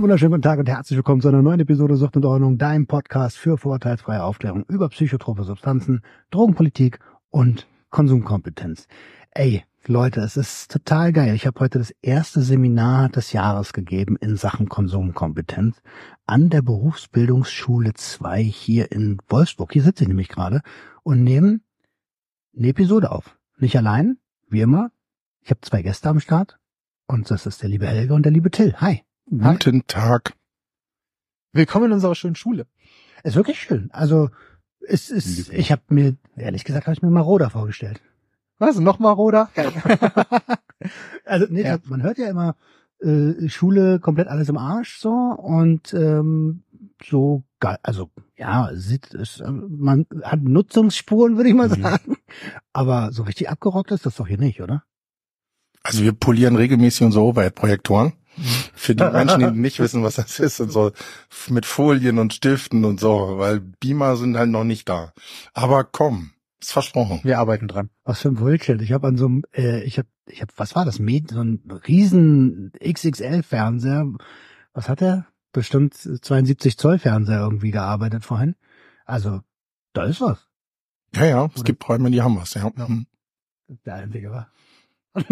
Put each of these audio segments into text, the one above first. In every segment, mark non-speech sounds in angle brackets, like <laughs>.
Einen wunderschönen guten Tag und herzlich willkommen zu einer neuen Episode Sucht und Ordnung, dein Podcast für vorurteilsfreie Aufklärung über psychotrope Substanzen, Drogenpolitik und Konsumkompetenz. Ey, Leute, es ist total geil. Ich habe heute das erste Seminar des Jahres gegeben in Sachen Konsumkompetenz an der Berufsbildungsschule 2 hier in Wolfsburg. Hier sitze ich nämlich gerade und nehme eine Episode auf. Nicht allein, wie immer. Ich habe zwei Gäste am Start und das ist der liebe Helge und der liebe Till. Hi. Guten Tag. Willkommen in unserer schönen Schule. Ist wirklich schön. Also es ist, ich habe mir, ehrlich gesagt, habe ich mir Maroda vorgestellt. Was? Nochmal Roda? <laughs> Also nee, Ja. man hört ja immer äh, Schule komplett alles im Arsch so und ähm, so geil, also ja, sieht es, äh, man hat Nutzungsspuren, würde ich mal Mhm. sagen. Aber so richtig abgerockt ist das doch hier nicht, oder? Also wir polieren regelmäßig unsere Overhead-Projektoren. Für die Menschen, die nicht wissen, was das ist und so mit Folien und Stiften und so, weil Beamer sind halt noch nicht da. Aber komm, ist versprochen. Wir arbeiten dran. Was für ein Bullshit. Ich habe an so einem, äh, ich habe, ich habe, was war das? Med so ein riesen XXL-Fernseher. Was hat er? Bestimmt 72 Zoll Fernseher irgendwie gearbeitet vorhin. Also, da ist was. Ja, ja, es Oder- gibt Räume, die haben was, ja. Ja. Mhm. Der einzige war. <laughs>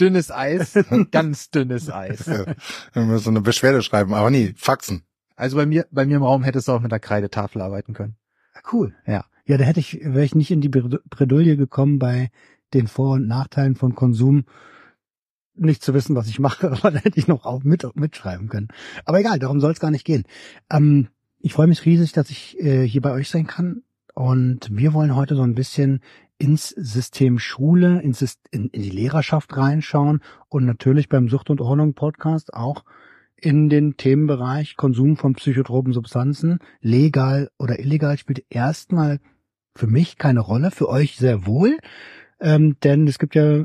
Dünnes Eis, <laughs> ganz dünnes Eis. Wir müssen so eine Beschwerde schreiben, aber nee, Faxen. Also bei mir, bei mir im Raum hättest du auch mit der Kreidetafel arbeiten können. Cool. Ja. Ja, da hätte ich, wäre ich nicht in die Bred- Bredouille gekommen bei den Vor- und Nachteilen von Konsum, nicht zu wissen, was ich mache, <laughs> aber da hätte ich noch auch mit, mitschreiben können. Aber egal, darum soll es gar nicht gehen. Ähm, ich freue mich riesig, dass ich äh, hier bei euch sein kann. Und wir wollen heute so ein bisschen ins System Schule, ins, in, in die Lehrerschaft reinschauen und natürlich beim Sucht und Ordnung Podcast auch in den Themenbereich Konsum von psychotropen Substanzen, legal oder illegal, spielt erstmal für mich keine Rolle, für euch sehr wohl. Ähm, denn es gibt ja,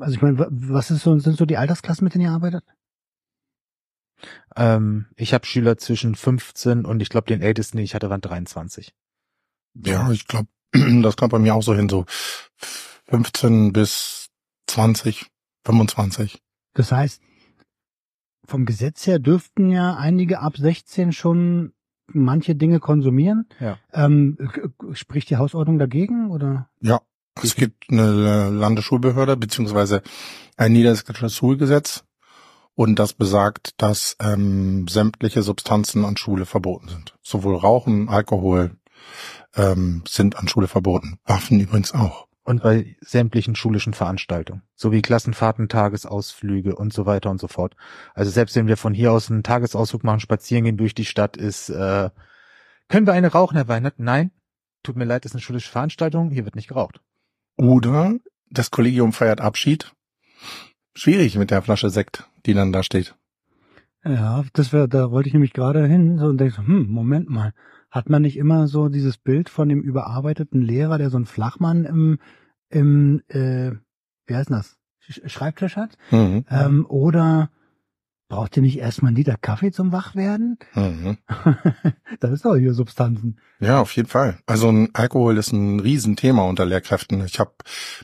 also ich meine, wa- was ist so, sind so die Altersklassen, mit denen ihr arbeitet? Ähm, ich habe Schüler zwischen 15 und ich glaube den ältesten, den ich hatte, waren 23. Ja, ich glaube, <clears throat> das kommt bei mir auch so hin, so 15 bis 20, 25. Das heißt, vom Gesetz her dürften ja einige ab 16 schon manche Dinge konsumieren. Ja. Ähm, spricht die Hausordnung dagegen oder? Ja, es gibt eine Landesschulbehörde beziehungsweise ein niedersächsisches Schulgesetz und das besagt, dass ähm, sämtliche Substanzen an Schule verboten sind. Sowohl Rauchen, Alkohol ähm, sind an Schule verboten. Waffen übrigens auch. Und bei sämtlichen schulischen Veranstaltungen, sowie Klassenfahrten, Tagesausflüge und so weiter und so fort. Also selbst wenn wir von hier aus einen Tagesausflug machen, spazieren gehen durch die Stadt, ist, äh, können wir eine rauchen, Herr Weinert? Nein, tut mir leid, das ist eine schulische Veranstaltung, hier wird nicht geraucht. Oder das Kollegium feiert Abschied. Schwierig mit der Flasche Sekt, die dann da steht. Ja, das wäre, da wollte ich nämlich gerade hin so und denke, so, hm, Moment mal, hat man nicht immer so dieses Bild von dem überarbeiteten Lehrer, der so einen Flachmann im, im, äh, wie heißt das, Sch Schreibtisch hat? Mhm. Ähm, oder braucht ihr nicht erstmal einen Liter Kaffee zum Wachwerden? Mhm. <laughs> das ist doch hier Substanzen. Ja, auf jeden Fall. Also ein Alkohol ist ein Riesenthema unter Lehrkräften. Ich habe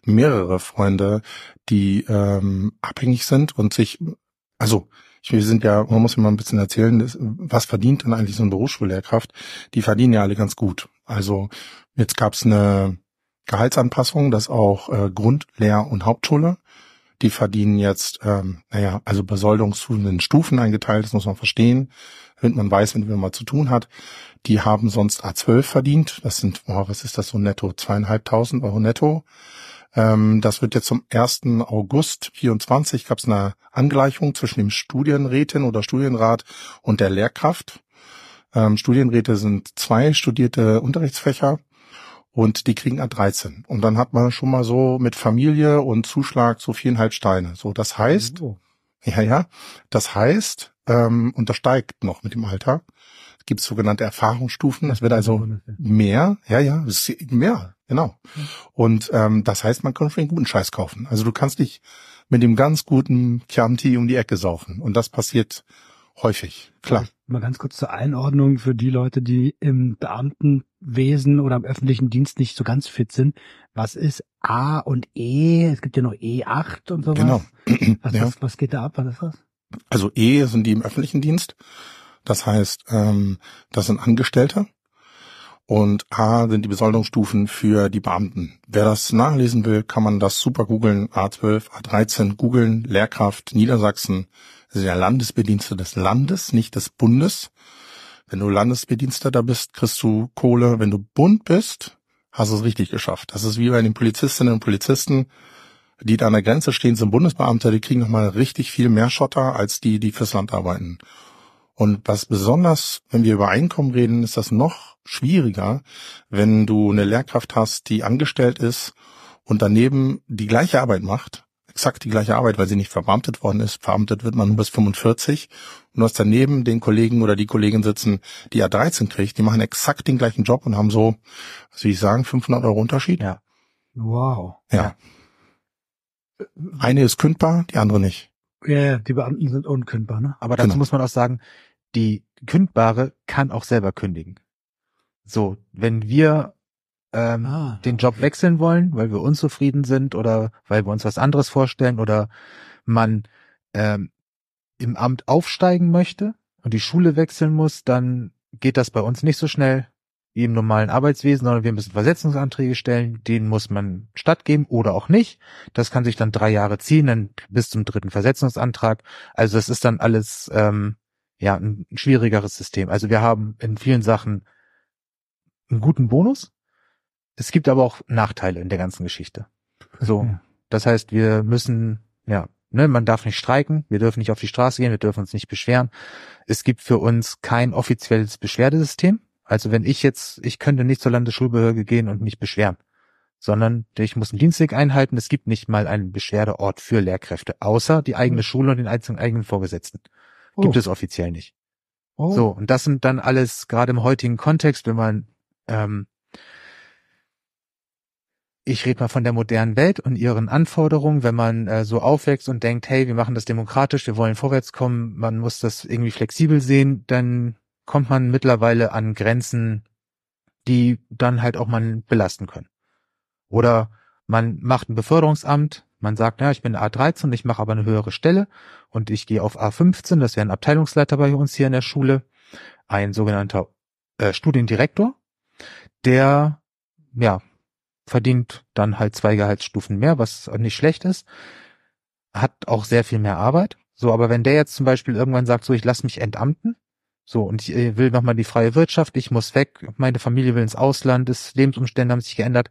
mehrere Freunde, die ähm, abhängig sind und sich, also ich, wir sind ja, man muss immer ein bisschen erzählen, das, was verdient denn eigentlich so eine Berufsschullehrkraft? Die verdienen ja alle ganz gut. Also jetzt gab's eine Gehaltsanpassung, das auch äh, Grund-, Lehr- und Hauptschule. Die verdienen jetzt, ähm, naja, also Besoldungsstufen in Stufen eingeteilt, das muss man verstehen, damit man weiß, wem man zu tun hat. Die haben sonst A12 verdient. Das sind, oh, was ist das so netto? Zweieinhalbtausend Euro netto. Ähm, das wird jetzt zum 1. August 24 gab es eine Angleichung zwischen dem Studienrätin oder Studienrat und der Lehrkraft. Ähm, Studienräte sind zwei studierte Unterrichtsfächer und die kriegen A13. Und dann hat man schon mal so mit Familie und Zuschlag so viereinhalb Steine. So, das heißt, Oh. ja, ja. Das heißt, ähm, und das steigt noch mit dem Alter. Es gibt sogenannte Erfahrungsstufen. Das wird also mehr. Ja, ja, mehr, genau. Und ähm, das heißt, man kann schon einen guten Scheiß kaufen. Also du kannst dich mit dem ganz guten Chianti um die Ecke saufen. Und das passiert häufig. Klar. Mal ganz kurz zur Einordnung für die Leute, die im Beamten Schulwesen oder im öffentlichen Dienst nicht so ganz fit sind. Was ist A und E? Es gibt ja noch E8 und sowas. Genau. Was, Ja. was, was geht da ab? Was ist das? Also E sind die im öffentlichen Dienst. Das heißt, ähm, das sind Angestellte. Und A sind die Besoldungsstufen für die Beamten. Wer das nachlesen will, kann man das super googeln. A12, A13 googeln, Lehrkraft Niedersachsen. Das ist ja Landesbedienste des Landes, nicht des Bundes. Wenn du Landesbediensteter bist, kriegst du Kohle. Wenn du Bund bist, hast du es richtig geschafft. Das ist wie bei den Polizistinnen und Polizisten, die da an der Grenze stehen, sind Bundesbeamte, die kriegen nochmal richtig viel mehr Schotter als die, die fürs Land arbeiten. Und was besonders, wenn wir über Einkommen reden, ist das noch schwieriger, wenn du eine Lehrkraft hast, die angestellt ist und daneben die gleiche Arbeit macht, exakt die gleiche Arbeit, weil sie nicht verbeamtet worden ist. Verbeamtet wird man nur bis 45. Und du hast daneben den Kollegen oder die Kollegin sitzen, die A13 kriegt, die machen exakt den gleichen Job und haben so, was will ich sagen, 500 Euro Unterschied. Ja. Wow. Ja. Eine ist kündbar, die andere nicht. Ja, ja, die Beamten sind unkündbar, ne? Aber dazu Genau. muss man auch sagen, die Kündbare kann auch selber kündigen. So, wenn wir ähm, Ah. den Job wechseln wollen, weil wir unzufrieden sind oder weil wir uns was anderes vorstellen oder man ähm, im Amt aufsteigen möchte und die Schule wechseln muss, dann geht das bei uns nicht so schnell wie im normalen Arbeitswesen, sondern wir müssen Versetzungsanträge stellen, denen muss man stattgeben oder auch nicht. Das kann sich dann drei Jahre ziehen, dann bis zum dritten Versetzungsantrag. Also das ist dann alles ähm, ja ein schwierigeres System. Also wir haben in vielen Sachen einen guten Bonus. Es gibt aber auch Nachteile in der ganzen Geschichte. So, Ja. das heißt, wir müssen, ja, ne, man darf nicht streiken, wir dürfen nicht auf die Straße gehen, wir dürfen uns nicht beschweren. Es gibt für uns kein offizielles Beschwerdesystem. Also wenn ich jetzt, ich könnte nicht zur Landesschulbehörde gehen und mich beschweren, sondern ich muss einen Dienstweg einhalten. Es gibt nicht mal einen Beschwerdeort für Lehrkräfte, außer die eigene Schule und den einzelnen eigenen Vorgesetzten. Gibt Oh. es offiziell nicht. Oh. So, und das sind dann alles, gerade im heutigen Kontext, wenn man, ähm, ich rede mal von der modernen Welt und ihren Anforderungen, wenn man äh, so aufwächst und denkt, hey, wir machen das demokratisch, wir wollen vorwärts kommen, man muss das irgendwie flexibel sehen, dann kommt man mittlerweile an Grenzen, die dann halt auch mal belasten können. Oder man macht ein Beförderungsamt, man sagt, ja, ich bin A13, ich mache aber eine höhere Stelle und ich gehe auf A15, das wäre ein Abteilungsleiter bei uns hier in der Schule, ein sogenannter äh, Studiendirektor, der ja verdient dann halt zwei Gehaltsstufen mehr, was nicht schlecht ist, hat auch sehr viel mehr Arbeit. So, aber wenn der jetzt zum Beispiel irgendwann sagt, so ich lass mich entamten, so und ich äh, will nochmal die freie Wirtschaft, ich muss weg, meine Familie will ins Ausland, das Lebensumstände haben sich geändert,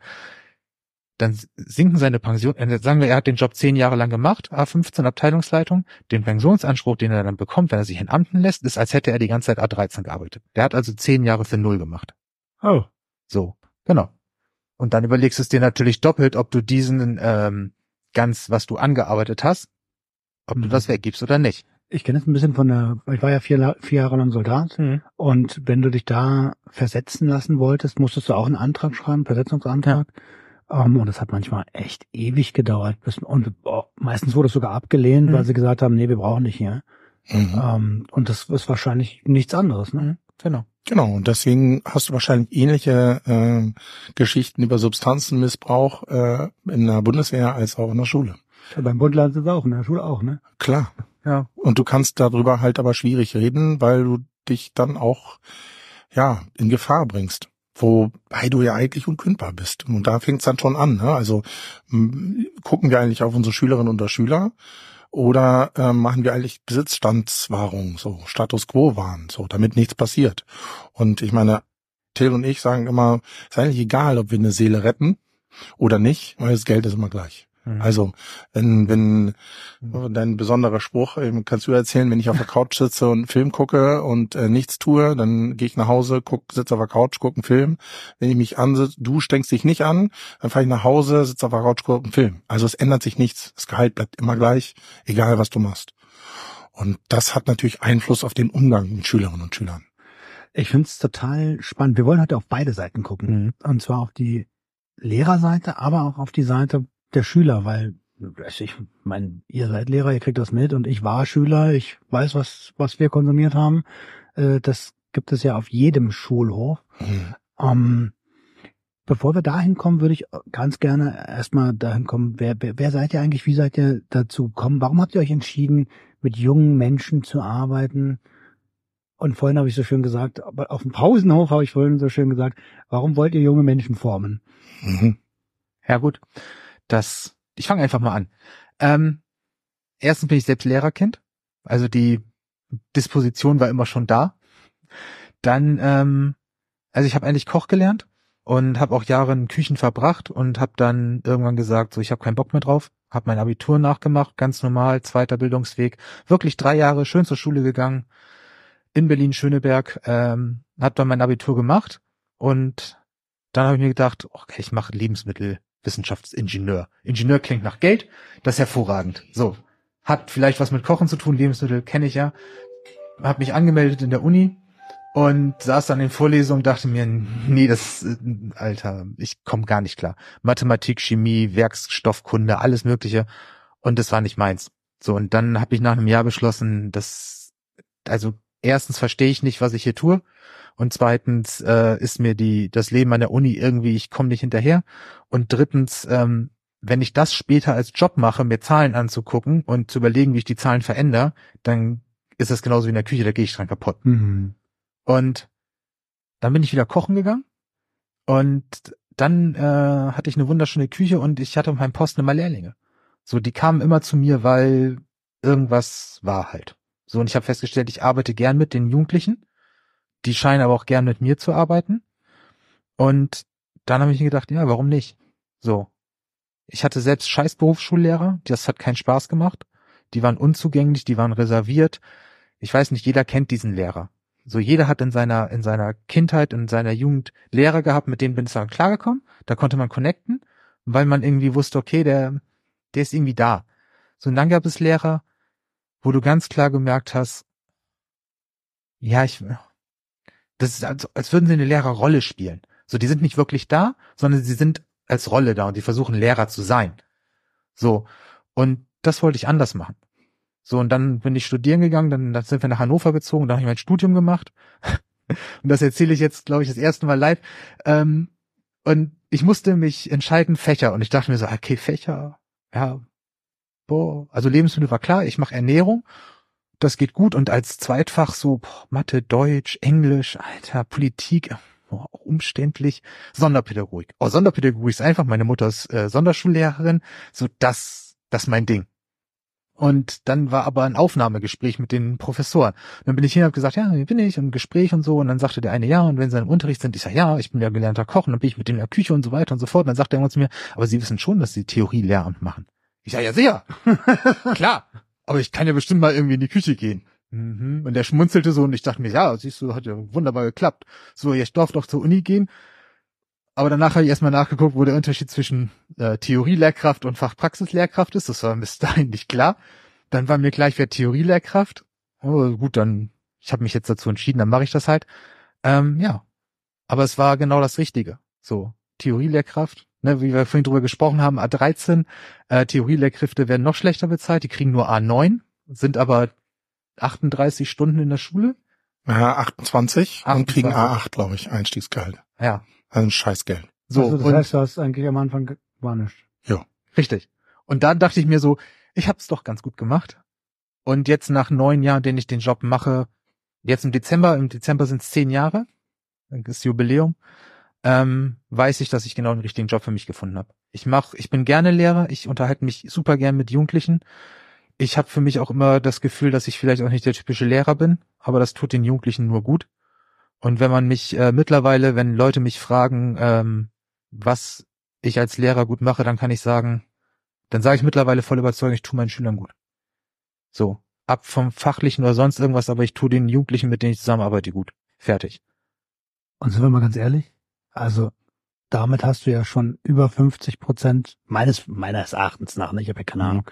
dann sinken seine Pension, äh, sagen wir, er hat den Job zehn Jahre lang gemacht, A15 Abteilungsleitung, den Pensionsanspruch, den er dann bekommt, wenn er sich entamten lässt, ist, als hätte er die ganze Zeit A13 gearbeitet. Der hat also zehn Jahre für null gemacht. Oh. So, genau. Und dann überlegst du es dir natürlich doppelt, ob du diesen ähm, ganz, was du angearbeitet hast, ob du Mhm. das weggibst oder nicht. Ich kenne es ein bisschen von der, ich war ja vier, vier Jahre lang Soldat und wenn du dich da versetzen lassen wolltest, musstest du auch einen Antrag schreiben, Versetzungsantrag. Ähm, und das hat manchmal echt ewig gedauert. Bis, und oh, meistens wurde es sogar abgelehnt, Mhm. weil sie gesagt haben, nee, wir brauchen dich hier. Mhm. Ähm, und das ist wahrscheinlich nichts anderes. Ne? Genau. Genau, und deswegen hast du wahrscheinlich ähnliche äh, Geschichten über Substanzenmissbrauch äh, in der Bundeswehr als auch in der Schule. Ja, beim Bundland ist es auch, in der Schule auch, ne? Klar. Ja. Und du kannst darüber halt aber schwierig reden, weil du dich dann auch ja in Gefahr bringst. Wobei du ja eigentlich unkündbar bist. Und da fängt's dann schon an. Ne? Also gucken wir eigentlich auf unsere Schülerinnen und Schüler oder äh, machen wir eigentlich Besitzstandswahrung, so Status quo wahren, so damit nichts passiert. Und ich meine, Till und ich sagen immer, ist eigentlich egal, ob wir eine Seele retten oder nicht, weil das Geld ist immer gleich. Mhm. Also, wenn, wenn dein besonderer Spruch, ähm, kannst du erzählen, wenn ich auf der Couch sitze und einen Film gucke und äh, nichts tue, dann gehe ich nach Hause, guck, sitze auf der Couch, gucke einen Film. Wenn ich mich ansitze, du steckst dich nicht an, dann fahre ich nach Hause, sitze auf der Couch, gucke einen Film. Also es ändert sich nichts. Das Gehalt bleibt immer gleich, egal was du machst. Und das hat natürlich Einfluss auf den Umgang mit Schülerinnen und Schülern. Ich finde es total spannend. Wir wollen heute auf beide Seiten gucken. Mhm. Und zwar auf die Lehrerseite, aber auch auf die Seite der Schüler, weil ich meine, ihr seid Lehrer, ihr kriegt das mit und ich war Schüler, ich weiß, was, was wir konsumiert haben. Äh, Das gibt es ja auf jedem Schulhof. Mhm. Ähm, bevor wir dahin kommen, würde ich ganz gerne erstmal dahin kommen, wer, wer, wer seid ihr eigentlich, wie seid ihr dazu gekommen? Warum habt ihr euch entschieden, mit jungen Menschen zu arbeiten? Und vorhin habe ich so schön gesagt, auf dem Pausenhof habe ich vorhin so schön gesagt, warum wollt ihr junge Menschen formen? Mhm. Ja gut, das, ich fange einfach mal an. Ähm, erstens bin ich selbst Lehrerkind, also die Disposition war immer schon da. Dann, ähm, also ich habe eigentlich Koch gelernt und habe auch Jahre in Küchen verbracht und habe dann irgendwann gesagt, so ich habe keinen Bock mehr drauf, habe mein Abitur nachgemacht, ganz normal, zweiter Bildungsweg, wirklich drei Jahre schön zur Schule gegangen in Berlin Schöneberg, ähm, habe dann mein Abitur gemacht und dann habe ich mir gedacht, okay, ich mache Lebensmittelwissenschaftsingenieur. Ingenieur klingt nach Geld, das ist hervorragend. So, hat vielleicht was mit Kochen zu tun, Lebensmittel kenne ich ja. Habe mich angemeldet in der Uni und saß dann in Vorlesungen, dachte mir, nee, das, äh, Alter, ich komme gar nicht klar. Mathematik, Chemie, Werkstoffkunde, alles Mögliche und das war nicht meins. So und dann habe ich nach einem Jahr beschlossen, dass also erstens verstehe ich nicht, was ich hier tue und zweitens äh, ist mir die das Leben an der Uni irgendwie, ich komme nicht hinterher und drittens ähm, wenn ich das später als Job mache, mir Zahlen anzugucken und zu überlegen, wie ich die Zahlen verändere, dann ist das genauso wie in der Küche, da gehe ich dran kaputt. Mhm. Und dann bin ich wieder kochen gegangen und dann äh, hatte ich eine wunderschöne Küche und ich hatte auf meinem Posten immer Lehrlinge. So, die kamen immer zu mir, weil irgendwas war halt. So, und ich habe festgestellt, ich arbeite gern mit den Jugendlichen. Die scheinen aber auch gern mit mir zu arbeiten. Und dann habe ich mir gedacht, ja, warum nicht? So, ich hatte selbst scheiß Berufsschullehrer, das hat keinen Spaß gemacht. Die waren unzugänglich, die waren reserviert. Ich weiß nicht, jeder kennt diesen Lehrer. So jeder hat in seiner in seiner Kindheit in seiner Jugend Lehrer gehabt, mit denen bin ich dann klargekommen. Da konnte man connecten, weil man irgendwie wusste, okay, der der ist irgendwie da. So und dann gab es Lehrer, wo du ganz klar gemerkt hast, ja, ich das ist als, als würden sie eine Lehrerrolle spielen. So, die sind nicht wirklich da, sondern sie sind als Rolle da und die versuchen Lehrer zu sein. So. Und das wollte ich anders machen. So, und dann bin ich studieren gegangen, dann, dann sind wir nach Hannover gezogen, da habe ich mein Studium gemacht. <laughs> und das erzähle ich jetzt, glaube ich, das erste Mal live. Ähm, und ich musste mich entscheiden, Fächer. Und ich dachte mir so, okay, Fächer, ja, boah, also Lebensmittel war klar, ich mache Ernährung, das geht gut. Und als Zweitfach so boah, Mathe, Deutsch, Englisch, Alter, Politik, oh, umständlich. Sonderpädagogik. Oh, Sonderpädagogik ist einfach, meine Mutter ist äh, Sonderschullehrerin, so das, das mein Ding. Und dann war aber ein Aufnahmegespräch mit den Professoren. Dann bin ich hin und habe gesagt, ja, hier bin ich, im Gespräch und so. Und dann sagte der eine, ja, und wenn sie im Unterricht sind, ich sage, ja, ich bin ja gelernter Koch. Und dann bin ich mit denen in der Küche und so weiter und so fort. Und dann sagt er irgendwann zu mir, aber Sie wissen schon, dass Sie Theorie Lehramt machen. Ich sage, ja, sehr. <laughs> Klar. Aber ich kann ja bestimmt mal irgendwie in die Küche gehen. Mhm. Und der schmunzelte so und ich dachte mir, ja, siehst du, hat ja wunderbar geklappt. So, ich darf doch zur Uni gehen. Aber danach habe ich erstmal nachgeguckt, wo der Unterschied zwischen äh, Theorie-Lehrkraft und Fachpraxis-Lehrkraft ist. Das war mir bis <laughs> dahin nicht klar. Dann war mir gleich, wer Theorie-Lehrkraft. Oh, gut, dann, ich habe mich jetzt dazu entschieden, dann mache ich das halt. Ähm, ja. Aber es war genau das Richtige. So, Theorie-Lehrkraft, ne, wie wir vorhin drüber gesprochen haben, A13, äh, Theorie-Lehrkräfte werden noch schlechter bezahlt, die kriegen nur A9, sind aber 38 Stunden in der Schule. Ja, 28, 28. und kriegen A8, glaube ich, Einstiegsgehalt. Ja. Also ein Scheißgeld. So, also das und, heißt, du hast eigentlich am Anfang gar nicht. Ja. Richtig. Und dann dachte ich mir so, ich hab's doch ganz gut gemacht. Und jetzt nach neun Jahren, den ich den Job mache, jetzt im Dezember, im Dezember sind es zehn Jahre, das Jubiläum, ähm, weiß ich, dass ich genau den richtigen Job für mich gefunden habe. Ich mach, ich bin gerne Lehrer, ich unterhalte mich super gern mit Jugendlichen ich habe für mich auch immer das Gefühl, dass ich vielleicht auch nicht der typische Lehrer bin, aber das tut den Jugendlichen nur gut. Und wenn man mich äh, mittlerweile, wenn Leute mich fragen, ähm, was ich als Lehrer gut mache, dann kann ich sagen, dann sage ich mittlerweile voll überzeugt, ich tue meinen Schülern gut. So, ab vom fachlichen oder sonst irgendwas, aber ich tue den Jugendlichen, mit denen ich zusammenarbeite, gut. Fertig. Und sind wir mal ganz ehrlich? Also damit hast du ja schon über 50 Prozent meines meines Erachtens nach, ne? ich habe ja keine Ahnung,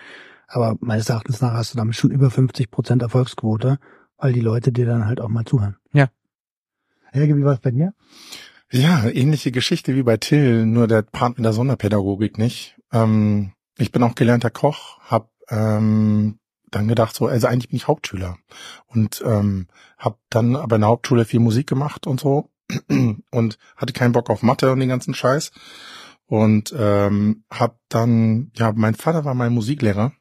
aber meines Erachtens nach hast du damit schon über 50 Prozent Erfolgsquote, weil die Leute dir dann halt auch mal zuhören. Ja. Helge, wie war es bei dir? Ja, ähnliche Geschichte wie bei Till, nur der Part mit der Sonderpädagogik nicht. Ähm, ich bin auch gelernter Koch, habe ähm, dann gedacht, so, also eigentlich bin ich Hauptschüler und ähm, habe dann aber in der Hauptschule viel Musik gemacht und so <clears throat> und hatte keinen Bock auf Mathe und den ganzen Scheiß. Und ähm, hab dann, ja, mein Vater war mein Musiklehrer.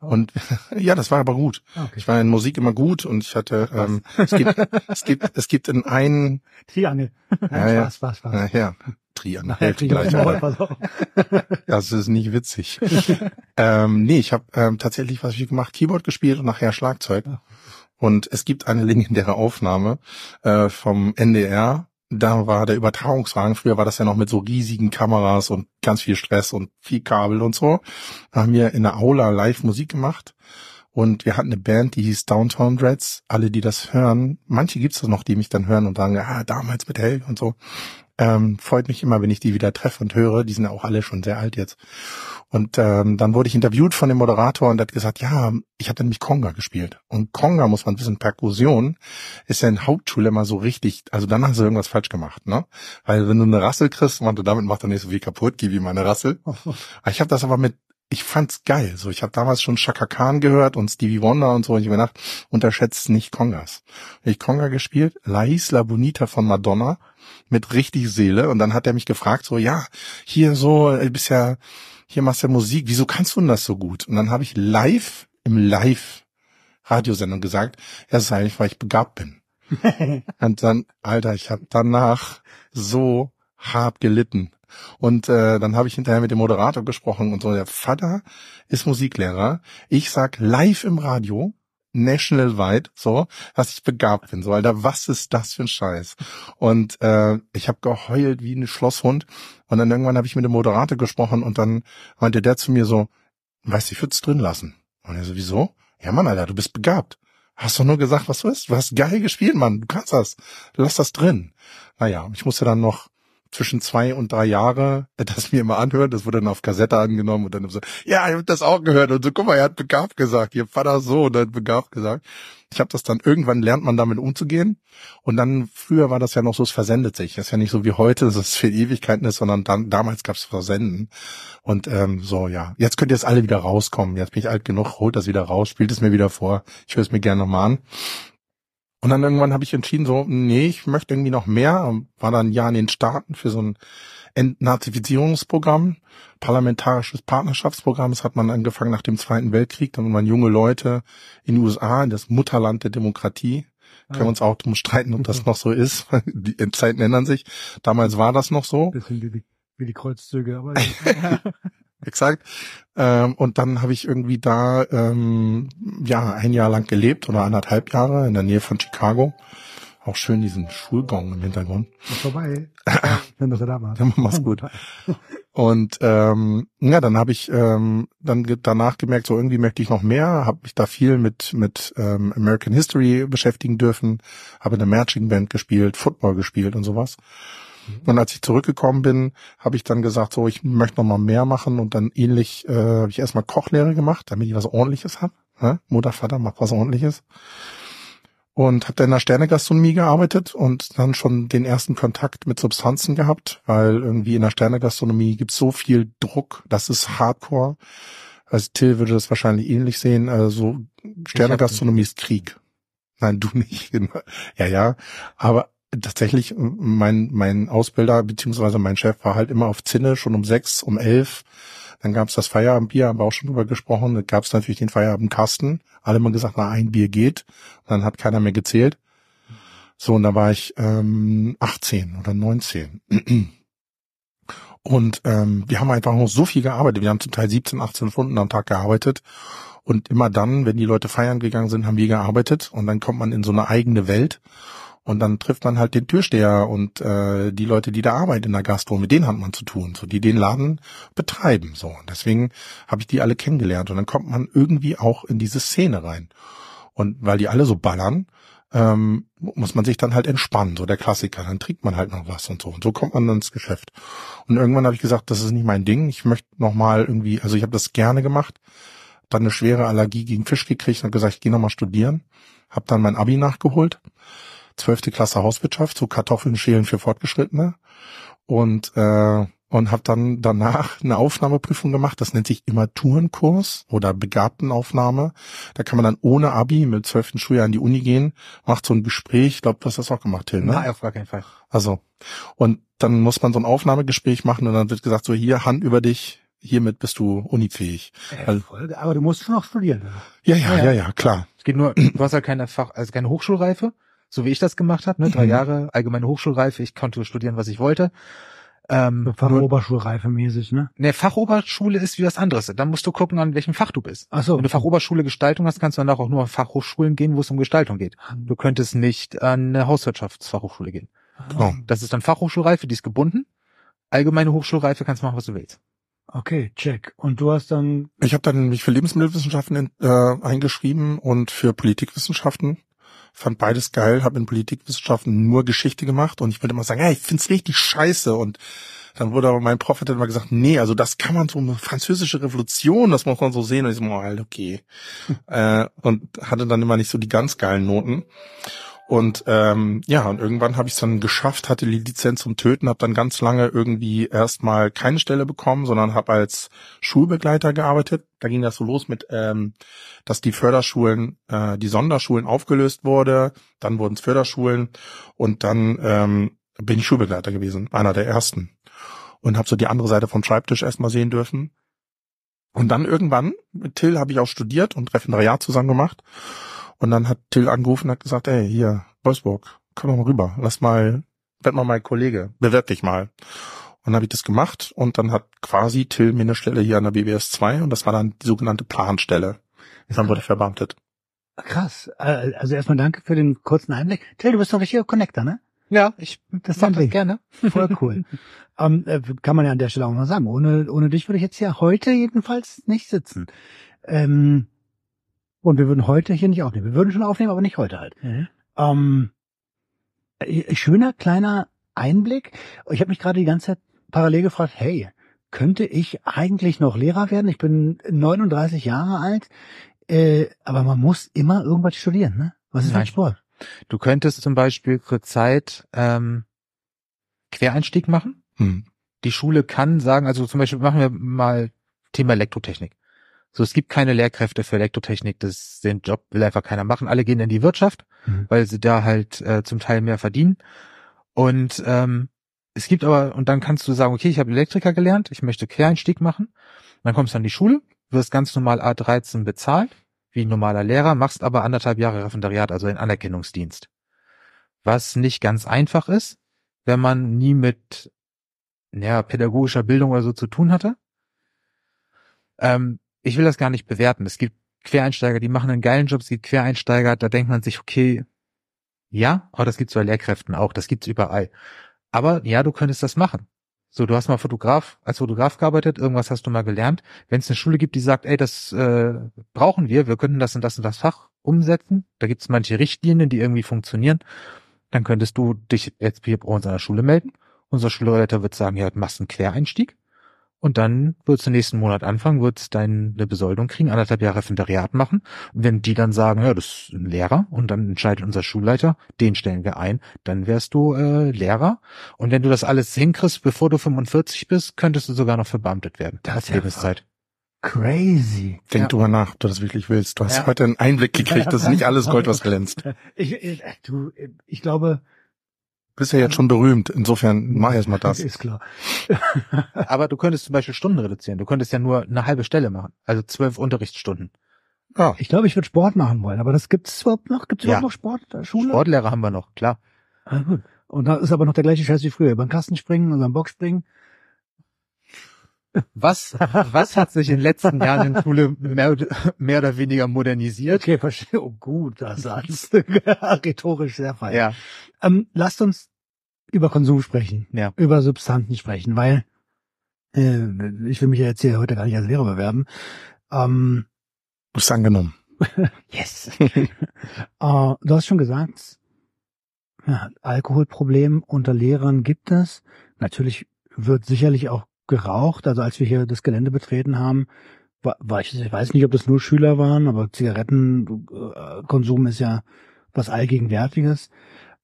Oh. Und <laughs> ja, das war aber gut. Ah, Okay. Ich war in Musik immer gut und ich hatte, ähm, es gibt, <laughs> es gibt, es gibt in einen, Triangel. Ja, ja. Spaß, Spaß, Spaß. naja, Triangel, Nachher gleich, Triangel. aber Pass auf. <laughs> das ist nicht witzig. ähm, nee, ich habe ähm, tatsächlich was ich gemacht, Keyboard gespielt und nachher Schlagzeug. Und es gibt eine legendäre Aufnahme äh, vom NDR. Da war der Übertragungswagen, früher war das ja noch mit so riesigen Kameras und ganz viel Stress und viel Kabel und so. Da haben wir in der Aula live Musik gemacht. Und wir hatten eine Band, die hieß Downtown Dreads. Alle, die das hören, manche gibt's noch, die mich dann hören und sagen, ah, damals mit Helge und so. Ähm, freut mich immer, wenn ich die wieder treffe und höre. Die sind auch alle schon sehr alt jetzt. Und ähm, dann wurde ich interviewt von dem Moderator und hat gesagt, ja, ich habe nämlich Conga gespielt. Und Conga muss man wissen, Perkussion ist ja in Hauptschule immer so richtig, also dann hast du irgendwas falsch gemacht, ne? Weil wenn du eine Rassel kriegst, man, du damit macht er nicht so viel kaputt, gib ihm meine Rassel. <laughs> Ich habe das aber mit, ich fand's geil. So, ich habe damals schon Chaka Khan gehört und Stevie Wonder und so. Und ich habe gedacht, unterschätzt nicht Congas. Hab Ich Conga gespielt, La Isla Bonita von Madonna mit richtig Seele. Und dann hat er mich gefragt, so, ja, hier so, du bist ja, hier machst du ja Musik, wieso kannst du denn das so gut? Und dann habe ich live, im Live-Radiosendung gesagt, ja, das ist eigentlich, weil ich begabt bin. <laughs> Und dann, Alter, ich habe danach so hart gelitten. Und äh, dann habe ich hinterher mit dem Moderator gesprochen und so, der Vater ist Musiklehrer. Ich sag live im Radio, nationalweit, so, dass ich begabt bin. So, Alter, was ist das für ein Scheiß? Und äh, ich habe geheult wie ein Schlosshund. Und dann irgendwann habe ich mit dem Moderator gesprochen und dann meinte der zu mir so, weißt du, ich würde es drin lassen. Und er so, wieso? Ja, Mann, Alter, du bist begabt. Hast doch nur gesagt, was du bist. Du hast geil gespielt, Mann. Du kannst das. Lass das drin. Naja, ich musste dann noch zwischen zwei und drei Jahre das mir immer anhören. Das wurde dann auf Kassette angenommen und dann so, ja, ich habe das auch gehört. Und so, guck mal, er hat begabt gesagt. Ihr Vater so und er hat begabt gesagt. Ich habe das dann, irgendwann lernt man damit umzugehen. Und dann, früher war das ja noch so, es versendet sich. Das ist ja nicht so wie heute, dass es für Ewigkeiten ist, sondern dann, damals gab es Versenden. Und ähm, so, ja. Jetzt könnt ihr es alle wieder rauskommen. Jetzt bin ich alt genug, holt das wieder raus, spielt es mir wieder vor. Ich höre es mir gerne nochmal an. Und dann irgendwann habe ich entschieden, so, nee, ich möchte irgendwie noch mehr. War dann ein Jahr in den Staaten für so ein Entnazifizierungsprogramm, parlamentarisches Partnerschaftsprogramm. Das hat man angefangen nach dem Zweiten Weltkrieg. Dann waren junge Leute in den USA, in das Mutterland der Demokratie. Können wir uns auch drum streiten, ob das <laughs> noch so ist. Die Zeiten ändern sich. Damals war das noch so. Bisschen wie die, wie die Kreuzzüge, aber <laughs> <laughs> Exakt. Ähm, und dann habe ich irgendwie da ähm, ja ein Jahr lang gelebt oder anderthalb Jahre in der Nähe von Chicago. Auch schön diesen Schulgong im Hintergrund. ist vorbei. <laughs> Wenn das da war. Dann mach's gut. <laughs> Und ähm, ja, dann habe ich ähm, dann danach gemerkt, so irgendwie möchte ich noch mehr, habe mich da viel mit mit ähm, American History beschäftigen dürfen, habe in der Marching Band gespielt, Football gespielt und sowas. Und als ich zurückgekommen bin, habe ich dann gesagt, so ich möchte noch mal mehr machen und dann ähnlich äh, habe ich erstmal Kochlehre gemacht, damit ich was Ordentliches habe. Ne? Mutter, Vater macht was Ordentliches. Und habe dann in der Sternegastronomie gearbeitet und dann schon den ersten Kontakt mit Substanzen gehabt, weil irgendwie in der Sternegastronomie gibt's so viel Druck, das ist Hardcore. Also Till würde das wahrscheinlich ähnlich sehen. Also Sternegastronomie ist Krieg. Nein, du nicht. <laughs> genau. Ja, ja. Aber tatsächlich, mein, mein Ausbilder beziehungsweise mein Chef war halt immer auf Zinne, schon um sechs, um elf. Dann gab's das Feierabendbier, haben wir auch schon drüber gesprochen. Dann gab's natürlich den Feierabendkasten. Alle haben gesagt, na, ein Bier geht. Und dann hat keiner mehr gezählt. So, und da war ich ähm, 18 oder 19. Und ähm, wir haben einfach noch so viel gearbeitet. Wir haben zum Teil 17, 18 Stunden am Tag gearbeitet. Und immer dann, wenn die Leute feiern gegangen sind, haben wir gearbeitet. Und dann kommt man in so eine eigene Welt. Und dann trifft man halt den Türsteher und äh, die Leute, die da arbeiten in der Gastro, mit denen hat man zu tun, so die den Laden betreiben. So, und deswegen habe ich die alle kennengelernt. Und dann kommt man irgendwie auch in diese Szene rein. Und weil die alle so ballern, ähm, muss man sich dann halt entspannen, so der Klassiker. Dann trinkt man halt noch was und so. Und so kommt man dann ins Geschäft. Und irgendwann habe ich gesagt, das ist nicht mein Ding. Ich möchte noch mal irgendwie, also ich habe das gerne gemacht, dann eine schwere Allergie gegen Fisch gekriegt und gesagt, ich gehe noch mal studieren. Hab dann mein Abi nachgeholt. Zwölfte Klasse Hauswirtschaft, so Kartoffeln schälen für Fortgeschrittene. Und äh, und habe dann danach eine Aufnahmeprüfung gemacht. Das nennt sich Immaturenkurs oder Begabtenaufnahme. Da kann man dann ohne Abi mit zwölften Schuljahr in die Uni gehen, macht so ein Gespräch. Ich glaube, du hast das auch gemacht, Till, ne? Nein, auf gar keinen Fall. Also, und dann muss man so ein Aufnahmegespräch machen und dann wird gesagt, so hier, Hand über dich, hiermit bist du unifähig. Äh, voll, aber du musst schon noch studieren. Ja, ja, Ja, ja, ja, klar. Es geht nur, du hast halt keine Fach, also keine Hochschulreife, so wie ich das gemacht habe, ne? Drei Mhm. Jahre allgemeine Hochschulreife, ich konnte studieren, was ich wollte. Ähm, Fachoberschulreife mäßig, ne? ne, Fachoberschule ist wie was anderes. Dann musst du gucken, an welchem Fach du bist. Ach so. Wenn du Fachoberschule Gestaltung hast, kannst du danach auch nur an Fachhochschulen gehen, wo es um Gestaltung geht. Du könntest nicht an eine Hauswirtschaftsfachhochschule gehen. Oh. Das ist dann Fachhochschulreife, die ist gebunden. Allgemeine Hochschulreife kannst du machen, was du willst. Okay, check. Und du hast dann, Ich habe dann mich für Lebensmittelwissenschaften in, äh, eingeschrieben und für Politikwissenschaften. Fand beides geil, habe in Politikwissenschaften nur Geschichte gemacht und ich wollte immer sagen, hey, ich find's richtig scheiße und dann wurde aber mein Prof hat dann immer gesagt, nee, also das kann man so eine französische Revolution, das muss man so sehen und ich so, oh, halt, okay. <laughs> äh, und hatte dann immer nicht so die ganz geilen Noten. Und ähm, ja, und irgendwann habe ich es dann geschafft, hatte die Lizenz zum Töten, habe dann ganz lange irgendwie erstmal keine Stelle bekommen, sondern habe als Schulbegleiter gearbeitet. Da ging das so los mit, ähm, dass die Förderschulen, äh, die Sonderschulen aufgelöst wurde, dann wurden es Förderschulen und dann ähm, bin ich Schulbegleiter gewesen, einer der ersten. Und habe so die andere Seite vom Schreibtisch erstmal sehen dürfen. Und dann irgendwann, mit Till habe ich auch studiert und Referendariat zusammen gemacht. Und dann hat Till angerufen und hat gesagt, ey, hier, Wolfsburg, komm doch mal rüber, lass mal, werd mal mein Kollege, bewerb dich mal. Und dann habe ich das gemacht und dann hat quasi Till mir eine Stelle hier an der BBS 2 und das war dann die sogenannte Planstelle. Dann wurde ich verbeamtet. krass. Äh, Also erstmal danke für den kurzen Einblick. Till, du bist doch richtiger Connector, ne? Ja, ich Das mach ist das gerne. <laughs> Voll cool. ähm, äh, kann man ja an der Stelle auch mal sagen. Ohne, ohne dich würde ich jetzt ja heute jedenfalls nicht sitzen. Ähm, und wir würden heute hier nicht aufnehmen. Wir würden schon aufnehmen, aber nicht heute halt. Ähm, äh, schöner kleiner Einblick. Ich habe mich gerade die ganze Zeit parallel gefragt, hey, könnte ich eigentlich noch Lehrer werden? Ich bin 39 Jahre alt, äh, aber man muss immer irgendwas studieren, ne? Was ist Nein. ein Sport? Du könntest zum Beispiel zur Zeit ähm, Quereinstieg machen. Hm. Die Schule kann sagen, also zum Beispiel machen wir mal Thema Elektrotechnik. So, es gibt keine Lehrkräfte für Elektrotechnik, das den Job will einfach keiner machen. Alle gehen in die Wirtschaft, Mhm. weil sie da halt äh, zum Teil mehr verdienen. Und ähm, es gibt aber, und dann kannst du sagen, okay, ich habe Elektriker gelernt, ich möchte Quereinstieg machen. Dann kommst du an die Schule, wirst ganz normal A13 bezahlt, wie ein normaler Lehrer, machst aber anderthalb Jahre Referendariat, also den Anerkennungsdienst. Was nicht ganz einfach ist, wenn man nie mit ja, pädagogischer Bildung oder so zu tun hatte. Ähm, ich will das gar nicht bewerten. Es gibt Quereinsteiger, die machen einen geilen Job, es gibt Quereinsteiger, da denkt man sich, okay, ja, aber das gibt's bei Lehrkräften auch, das gibt's überall. Aber ja, du könntest das machen. So, du hast mal Fotograf, als Fotograf gearbeitet, irgendwas hast du mal gelernt. Wenn es eine Schule gibt, die sagt, ey, das äh, brauchen wir, wir könnten das und das und das Fach umsetzen, da gibt's manche Richtlinien, die irgendwie funktionieren, dann könntest du dich jetzt hier bei uns an der Schule melden. Unser Schulleiter wird sagen, ja, du machst einen Quereinstieg. Und dann wird's den nächsten Monat anfangen, wird's deine Besoldung kriegen, anderthalb Jahre Referendariat machen. Und wenn die dann sagen, ja, das ist ein Lehrer, und dann entscheidet unser Schulleiter, den stellen wir ein, dann wärst du äh, Lehrer. Und wenn du das alles hinkriegst, bevor du 45 bist, könntest du sogar noch verbeamtet werden. Das als ist ja Lebenszeit. Crazy. Denk Ja. drüber nach, ob du das wirklich willst. Du hast Ja. heute einen Einblick gekriegt, das ist nicht alles Gold, was glänzt. <laughs> Ich, ich, du, ich glaube, bist ja jetzt schon berühmt, insofern mach erst mal das. <laughs> ist klar. <laughs> Aber du könntest zum Beispiel Stunden reduzieren. Du könntest ja nur eine halbe Stelle machen. Also zwölf Unterrichtsstunden. Ja, Ich glaube, ich würde Sport machen wollen, aber das gibt's überhaupt noch? Gibt's Ja. überhaupt noch Sport? Schule? Sportlehrer haben wir noch, klar. Ah, gut. Und da ist aber noch der gleiche Scheiß wie früher. Beim Kastenspringen und beim Boxspringen. Was, was hat sich in den letzten Jahren in der Schule mehr, mehr oder weniger modernisiert? Okay, verstehe. Oh, guter Satz. <laughs> Rhetorisch sehr fein. Ja, Ähm, lasst uns über Konsum sprechen. Ja. Über Substanzen sprechen, weil äh, ich will mich ja jetzt hier heute gar nicht als Lehrer bewerben. Ähm, du bist angenommen. <laughs> yes. <laughs> äh, du hast schon gesagt, ja, Alkoholproblem unter Lehrern gibt es. Natürlich wird sicherlich auch geraucht. Also als wir hier das Gelände betreten haben, war, war ich, ich weiß nicht, ob das nur Schüler waren, aber Zigarettenkonsum ist ja was Allgegenwärtiges.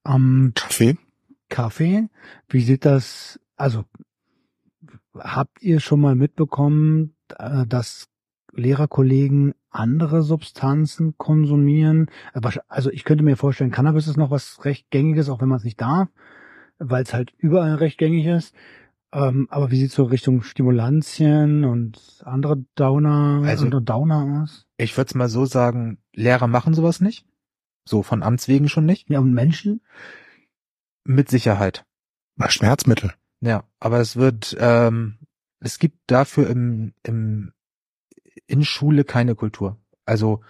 Ähm, Kaffee? Kaffee, wie sieht das, also habt ihr schon mal mitbekommen, äh, dass Lehrerkollegen andere Substanzen konsumieren? Also ich könnte mir vorstellen, Cannabis ist noch was recht gängiges, auch wenn man es nicht darf, weil es halt überall recht gängig ist. Ähm, aber wie sieht so Richtung Stimulantien und andere Downer, Also- andere Downer aus? Ich würde es mal so sagen, Lehrer machen sowas nicht. So von Amts wegen schon nicht. Ja, und Menschen? Mit Sicherheit. Schmerzmittel. Ja, aber es wird, ähm, es gibt dafür im, im, in Schule keine Kultur. Also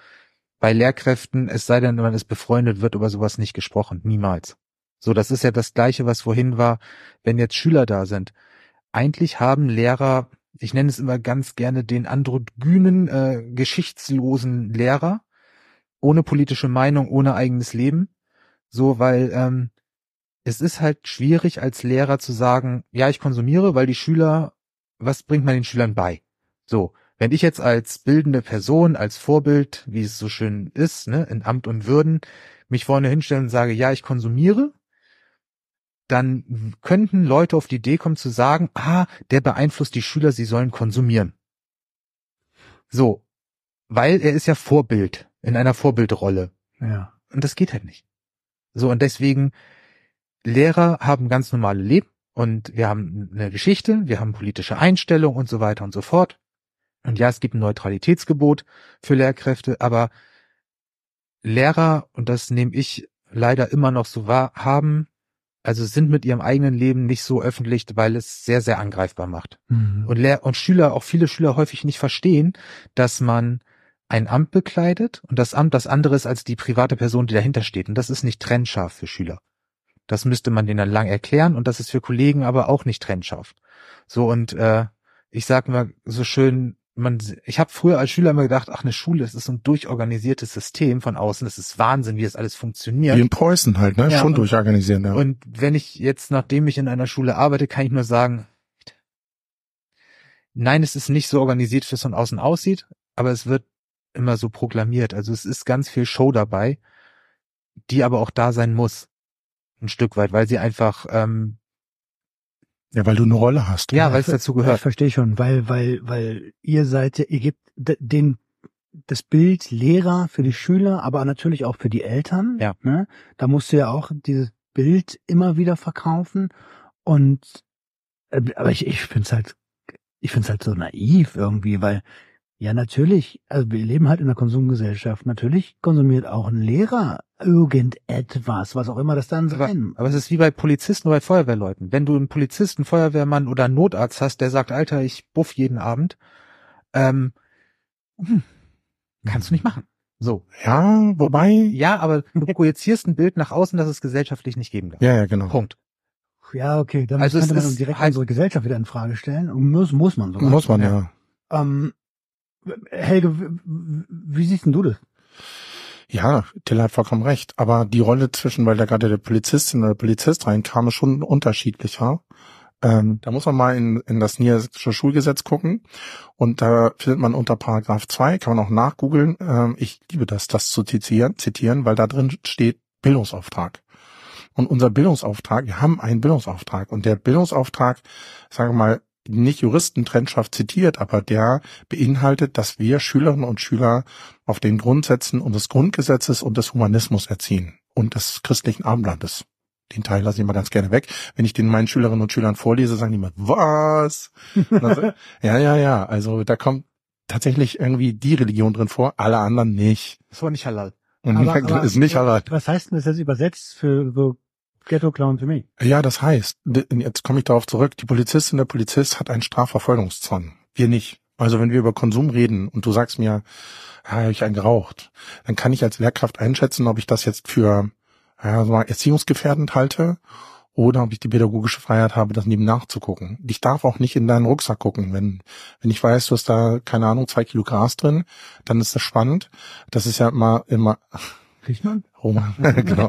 bei Lehrkräften, es sei denn, man ist befreundet, wird über sowas nicht gesprochen. Niemals. So, das ist ja das Gleiche, was vorhin war, wenn jetzt Schüler da sind. Eigentlich haben Lehrer, ich nenne es immer ganz gerne den androgynen, äh, geschichtslosen Lehrer, ohne politische Meinung, ohne eigenes Leben. So, weil ähm, es ist halt schwierig als Lehrer zu sagen, ja, ich konsumiere, weil die Schüler, was bringt man den Schülern bei? So, wenn ich jetzt als bildende Person, als Vorbild, wie es so schön ist, ne, in Amt und Würden, mich vorne hinstellen und sage, ja, ich konsumiere, dann könnten Leute auf die Idee kommen zu sagen, ah, der beeinflusst die Schüler, sie sollen konsumieren. So, weil er ist ja Vorbild, in einer Vorbildrolle. Ja. Und das geht halt nicht. So, und deswegen, Lehrer haben ganz normale Leben und wir haben eine Geschichte, wir haben politische Einstellung und so weiter und so fort. Und ja, es gibt ein Neutralitätsgebot für Lehrkräfte, aber Lehrer, und das nehme ich leider immer noch so wahr, haben, also sind mit ihrem eigenen Leben nicht so öffentlich, weil es sehr, sehr angreifbar macht Mhm. und, Lehr und Schüler, auch viele Schüler häufig nicht verstehen, dass man ein Amt bekleidet und das Amt das andere ist als die private Person, die dahinter steht. Und das ist nicht trennscharf für Schüler. Das müsste man denen dann lang erklären und das ist für Kollegen aber auch nicht trennscharf. So und äh, ich sag mal so schön, man, ich habe früher als Schüler immer gedacht, ach eine Schule, das ist so ein durchorganisiertes System von außen, das ist Wahnsinn, wie das alles funktioniert. Wie in Preußen halt, ne? Ja, Schon und- durchorganisieren, ja. Und wenn ich jetzt, nachdem ich in einer Schule arbeite, kann ich nur sagen, nein, es ist nicht so organisiert, wie es von außen aussieht, aber es wird immer so proklamiert. Also es ist ganz viel Show dabei, die aber auch da sein muss. Ein Stück weit, weil sie einfach, ähm, ja, weil du eine Rolle hast. ja, weil es dazu Ich gehört. verstehe schon, weil, weil, weil ihr seid, ja- ihr gebt den, das Bild Lehrer für die Schüler, aber natürlich auch für die Eltern. Ja. Ne? Da musst du ja auch dieses Bild immer wieder verkaufen und, äh, aber ich, ich find's halt, ich find's halt so naiv irgendwie, weil, ja, natürlich, also wir leben halt in einer Konsumgesellschaft. Natürlich konsumiert auch ein Lehrer irgendetwas, was auch immer das dann Aber, sein. aber es ist wie bei Polizisten oder bei Feuerwehrleuten. Wenn du einen Polizisten, Feuerwehrmann oder einen Notarzt hast, der sagt, Alter, ich buff jeden Abend, ähm, hm, kannst du nicht machen. So. Ja, wobei, Ja, aber du projizierst ein Bild nach außen, das es gesellschaftlich nicht geben darf. ja, ja, genau. Punkt. Ja, okay, dann Also könnte man ist direkt halt- unsere Gesellschaft wieder in Frage stellen. Und muss, muss man sogar. Muss man, Ja. ja. Ähm, Helge, wie siehst denn du das? Ja, Till hat vollkommen recht. Aber die Rolle zwischen, weil da gerade der Polizistin oder der Polizist reinkam, ist schon unterschiedlicher. Ähm, da muss man mal in, in das niedersächsische Schulgesetz gucken. Und da findet man unter Paragraph 2, kann man auch nachgoogeln. Ähm, ich liebe das, das zu zitieren, zitieren, weil da drin steht Bildungsauftrag. Und unser Bildungsauftrag, wir haben einen Bildungsauftrag. Und der Bildungsauftrag, sagen wir mal, nicht Juristentrennschaft zitiert, aber der beinhaltet, dass wir Schülerinnen und Schüler auf den Grundsätzen unseres Grundgesetzes und des Humanismus erziehen und des christlichen Abendlandes. Den Teil lasse ich mal ganz gerne weg. Wenn ich den meinen Schülerinnen und Schülern vorlese, sagen die immer, was? Also, <laughs> ja, ja, ja. Also da kommt tatsächlich irgendwie die Religion drin vor, alle anderen nicht. Das war nicht halal. Und Aber- <laughs> aber- ist nicht halal. Was heißt denn das jetzt übersetzt für so Ghetto Clown für mich? Ja, das heißt, jetzt komme ich darauf zurück, die Polizistin, der Polizist hat einen Strafverfolgungszwang. Wir nicht. Also wenn wir über Konsum reden und du sagst mir, ja, habe ich einen geraucht, dann kann ich als Lehrkraft einschätzen, ob ich das jetzt für ja, so erziehungsgefährdend halte oder ob ich die pädagogische Freiheit habe, das neben nachzugucken. Ich darf auch nicht in deinen Rucksack gucken. Wenn, wenn ich weiß, du hast da, keine Ahnung, zwei Kilo Gras drin, dann ist das spannend. Das ist ja immer, immer, Riecht man? Roman, <laughs> genau.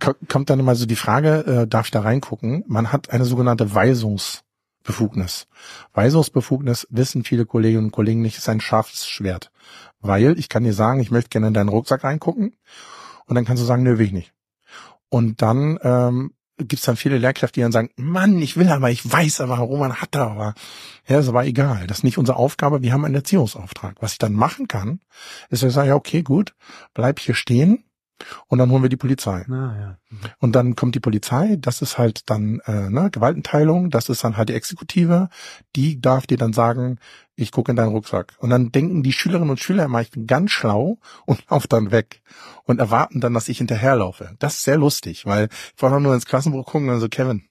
Ko- Kommt dann immer so die Frage, äh, darf ich da reingucken? Man hat eine sogenannte Weisungsbefugnis. Weisungsbefugnis wissen viele Kolleginnen und Kollegen nicht, ist ein scharfes Schwert. Weil ich kann dir sagen, ich möchte gerne in deinen Rucksack reingucken und dann kannst du sagen, nö, will ich nicht. Und dann ähm, gibt's dann viele Lehrkräfte, die dann sagen, Mann, ich will aber, ich weiß aber, Roman hat da aber. Ja, ist aber egal. Das ist nicht unsere Aufgabe. Wir haben einen Erziehungsauftrag. Was ich dann machen kann, ist, dass ich sage, ja, okay, gut, bleib hier stehen und dann holen wir die Polizei. Na, ja. Und dann kommt die Polizei, das ist halt dann äh, ne, Gewaltenteilung, das ist dann halt die Exekutive, die darf dir dann sagen, ich gucke in deinen Rucksack. Und dann denken die Schülerinnen und Schüler immer, ich bin ganz schlau und <laughs> lauf dann weg und erwarten dann, dass ich hinterherlaufe. Das ist sehr lustig, weil ich wollte nur ins Klassenbuch gucken und so, Kevin,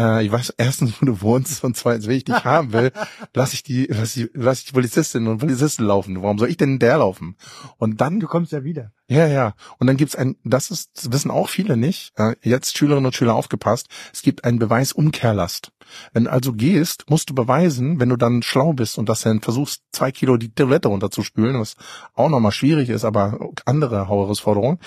äh, ich weiß erstens, wo du wohnst und zweitens, wenn ich dich haben will, <laughs> lass ich die, lass ich, lass ich die Polizistinnen und Polizisten laufen. Warum soll ich denn hinterherlaufen? Und dann Du kommst ja wieder. ja, ja. Und dann gibt's ein, das ist, das wissen auch viele nicht. äh, Jetzt Schülerinnen und Schüler aufgepasst. Es gibt einen Beweisumkehrlast. Wenn du also gehst, musst du beweisen, wenn du dann schlau bist und das dann versuchst, zwei Kilo die Toilette runterzuspülen, was auch nochmal schwierig ist, aber andere Herausforderung,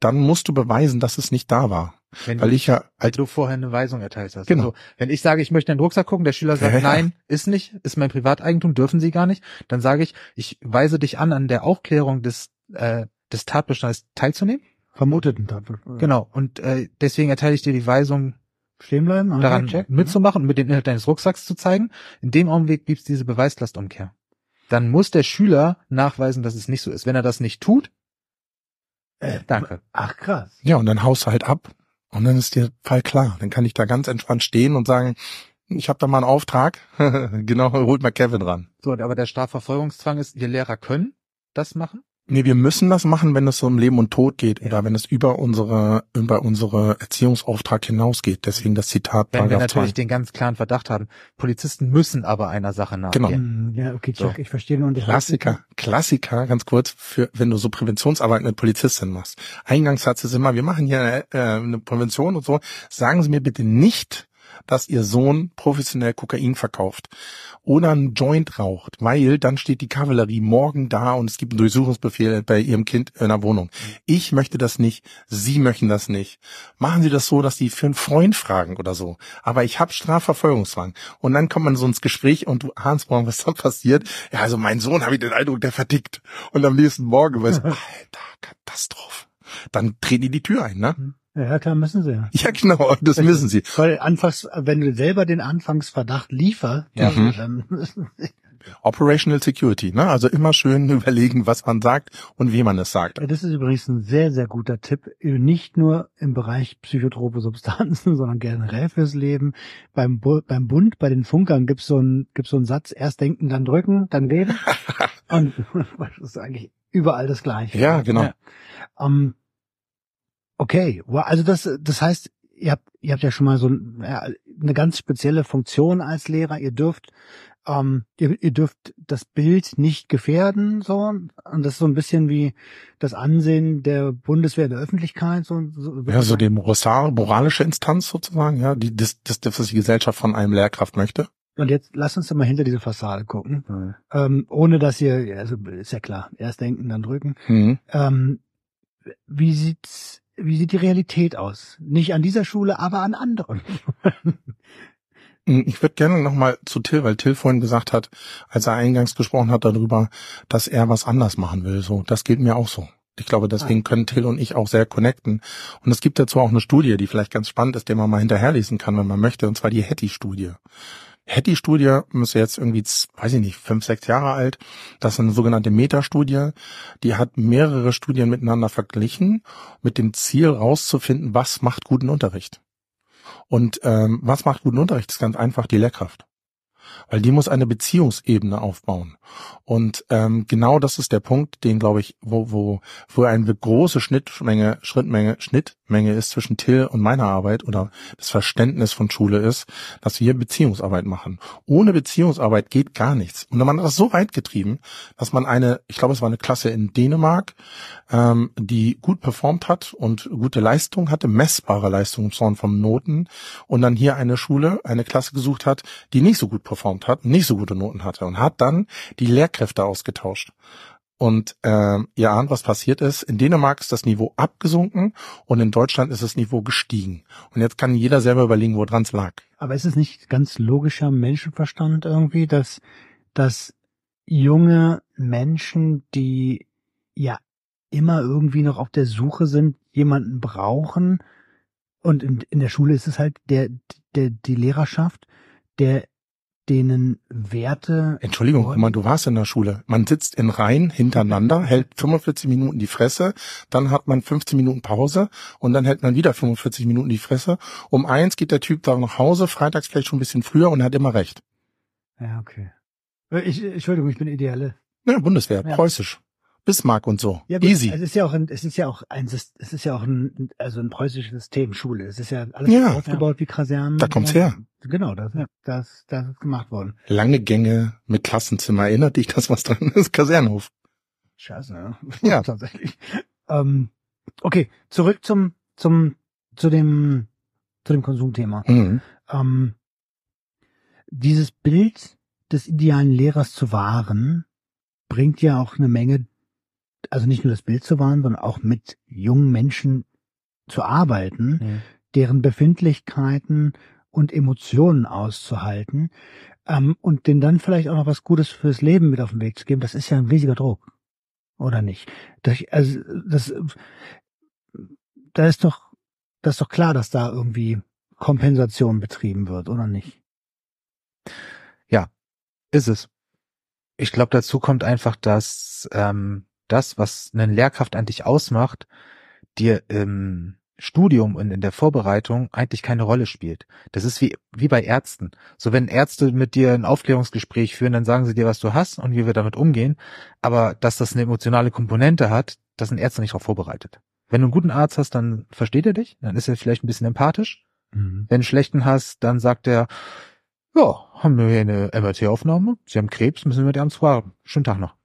dann musst du beweisen, dass es nicht da war. Wenn Weil ich ja, als du vorher eine Weisung erteilt hast. Genau. Also, wenn ich sage, ich möchte in den Rucksack gucken, der Schüler sagt, Ja, ja. nein, ist nicht, ist mein Privateigentum, dürfen Sie gar nicht, dann sage ich, ich weise dich an, an der Aufklärung des, äh, des Tatbestands teilzunehmen. Vermuteten Tatbestand. Genau. Und äh, deswegen erteile ich dir die Weisung, Stehen bleiben. daran check. mitzumachen und mit dem Inhalt deines Rucksacks zu zeigen. In dem Augenblick gibt's diese Beweislastumkehr. Dann muss der Schüler nachweisen, dass es nicht so ist. Wenn er das nicht tut, Äh, danke. Ach krass. ja, und dann haust du halt ab. Und dann ist der Fall klar. Dann kann ich da ganz entspannt stehen und sagen, ich habe da mal einen Auftrag. <laughs> genau, holt mal Kevin ran. So, aber der Strafverfolgungszwang ist, wir Lehrer können das machen. Nee, wir müssen das machen, wenn es um Leben und Tod geht oder wenn es über unsere über unsere Erziehungsauftrag hinausgeht. Deswegen das Zitat Wenn wir natürlich 2. den ganz klaren Verdacht haben. Polizisten müssen aber einer Sache Genau. nachgehen. Hm, Ja, okay, check. So. Ich verstehe nur. und ich- Klassiker, Klassiker, ganz kurz, für wenn du so Präventionsarbeit mit Polizistin machst. Eingangssatz ist immer, wir machen hier äh, eine Prävention und so. Sagen Sie mir bitte nicht, dass Ihr Sohn professionell Kokain verkauft oder einen Joint raucht, weil dann steht die Kavallerie morgen da und es gibt einen Durchsuchungsbefehl bei Ihrem Kind in der Wohnung. Ich möchte das nicht, Sie möchten das nicht. Machen Sie das so, dass Sie für einen Freund fragen oder so. Aber ich habe Strafverfolgungszwang. Und dann kommt man so ins Gespräch und du ahnst morgen, was da passiert. Ja, also mein Sohn habe ich den Eindruck, der vertickt. Und am nächsten Morgen weißt <laughs> du, Alter, Katastrophe. Dann treten die die Tür ein, ne? Ja, klar, müssen sie ja. Ja, genau, das müssen sie. Weil anfangs, wenn du selber den Anfangsverdacht lieferst, Ja. Mhm. dann müssen sie. Operational Security, ne? Also immer schön <laughs> überlegen, was man sagt und wie man es sagt. Das ist übrigens ein sehr, sehr guter Tipp. Nicht nur im Bereich psychotrope Substanzen, <laughs> sondern generell fürs Leben. Beim, Bu beim Bund, bei den Funkern gibt's so einen gibt's so einen Satz, erst denken, dann drücken, dann reden. <laughs> Und das ist eigentlich überall das Gleiche. Ja, genau. Ja. Ähm, okay, also das, das heißt, ihr habt, ihr habt ja schon mal so eine ganz spezielle Funktion als Lehrer. Ihr dürft, ähm, ihr, ihr dürft das Bild nicht gefährden, so. Und das ist so ein bisschen wie das Ansehen der Bundeswehr der Öffentlichkeit, so. so Ja, so die moralische Instanz sozusagen, ja, die, das, das, das, was die Gesellschaft von einem Lehrkraft möchte. Und jetzt lasst uns doch mal hinter diese Fassade gucken, ähm, ohne dass ihr, also ist ja klar, erst denken, dann drücken. Mhm. Ähm, wie sieht's, wie sieht die Realität aus? Nicht an dieser Schule, aber an anderen. Ich würde gerne nochmal zu Till, weil Till vorhin gesagt hat, als er eingangs gesprochen hat darüber, dass er was anders machen will. So, das geht mir auch so. Ich glaube, deswegen können Till und ich auch sehr connecten. Und es gibt dazu auch eine Studie, die vielleicht ganz spannend ist, die man mal hinterherlesen kann, wenn man möchte, und zwar die Hattie-Studie. Hattie-Studie müsste jetzt irgendwie, weiß ich nicht, fünf, sechs Jahre alt. Das ist eine sogenannte Metastudie. Die hat mehrere Studien miteinander verglichen, mit dem Ziel rauszufinden, was macht guten Unterricht. Und ähm, was macht guten Unterricht? Das ist ganz einfach die Lehrkraft. Weil die muss eine Beziehungsebene aufbauen. Und ähm, genau das ist der Punkt, den glaube ich, wo, wo, wo eine große Schnittmenge, Schrittmenge, Schnittmenge ist zwischen Till und meiner Arbeit oder das Verständnis von Schule ist, dass wir Beziehungsarbeit machen. Ohne Beziehungsarbeit geht gar nichts. Und man hat das so weit getrieben, dass man eine, ich glaube, es war eine Klasse in Dänemark, ähm, die gut performt hat und gute Leistung hatte, messbare Leistung Zorn von Noten und dann hier eine Schule, eine Klasse gesucht hat, die nicht so gut performt hat, nicht so gute Noten hatte und hat dann die Lehrkräfte ausgetauscht. Und ähm, ihr ahnt, was passiert ist. In Dänemark ist das Niveau abgesunken und in Deutschland ist das Niveau gestiegen. Und jetzt kann jeder selber überlegen, woran es lag. Aber ist es nicht ganz logischer Menschenverstand irgendwie, dass, dass junge Menschen, die ja immer irgendwie noch auf der Suche sind, jemanden brauchen Und in, in der Schule ist es halt der, der, die Lehrerschaft, der denen Werte. Entschuldigung, mal, du warst in der Schule. Man sitzt in Reihen hintereinander, hält 45 Minuten die Fresse, dann hat man 15 Minuten Pause und dann hält man wieder 45 Minuten die Fresse. Um eins geht der Typ da nach Hause, freitags vielleicht schon ein bisschen früher und hat immer recht. Ja, okay. Ich, Entschuldigung, ich bin ideale. Ja, Bundeswehr, Ja. preußisch. Bismarck und so. Ja, gut, Easy. Es ist ja auch ein, es ist ja auch ein, es ist ja auch ein, also ein preußisches System, Schule. Es ist ja alles Ja, aufgebaut wie Kasernen. Da kommt's ja. her. Genau, das, das, das ist gemacht worden. Lange Gänge mit Klassenzimmer. Erinnert dich, dass was dran ist? Kasernenhof. Scheiße, ja. Ja. <laughs> tatsächlich. Ähm, okay, zurück zum, zum, zu dem, zu dem Konsumthema. Mhm. Ähm, dieses Bild des idealen Lehrers zu wahren, bringt ja auch eine Menge, also nicht nur das Bild zu wahren, sondern auch mit jungen Menschen zu arbeiten, Mhm. deren Befindlichkeiten und Emotionen auszuhalten ähm, und denen dann vielleicht auch noch was Gutes fürs Leben mit auf den Weg zu geben, das ist ja ein riesiger Druck. Oder nicht? Das, also, das, da ist doch, das ist doch klar, dass da irgendwie Kompensation betrieben wird, oder nicht? Ist es. Ich glaube, dazu kommt einfach, dass ähm, das, was eine Lehrkraft an dich ausmacht, dir im Studium und in der Vorbereitung eigentlich keine Rolle spielt. Das ist wie, wie bei Ärzten. So wenn Ärzte mit dir ein Aufklärungsgespräch führen, dann sagen sie dir, was du hast und wie wir damit umgehen. Aber dass das eine emotionale Komponente hat, da sind Ärzte nicht darauf vorbereitet. Wenn du einen guten Arzt hast, dann versteht er dich, dann ist er vielleicht ein bisschen empathisch. Wenn du einen schlechten hast, dann sagt er, ja, haben wir hier eine MRT-Aufnahme, Sie haben Krebs, müssen wir mit Ihrem warten. Schönen Tag noch.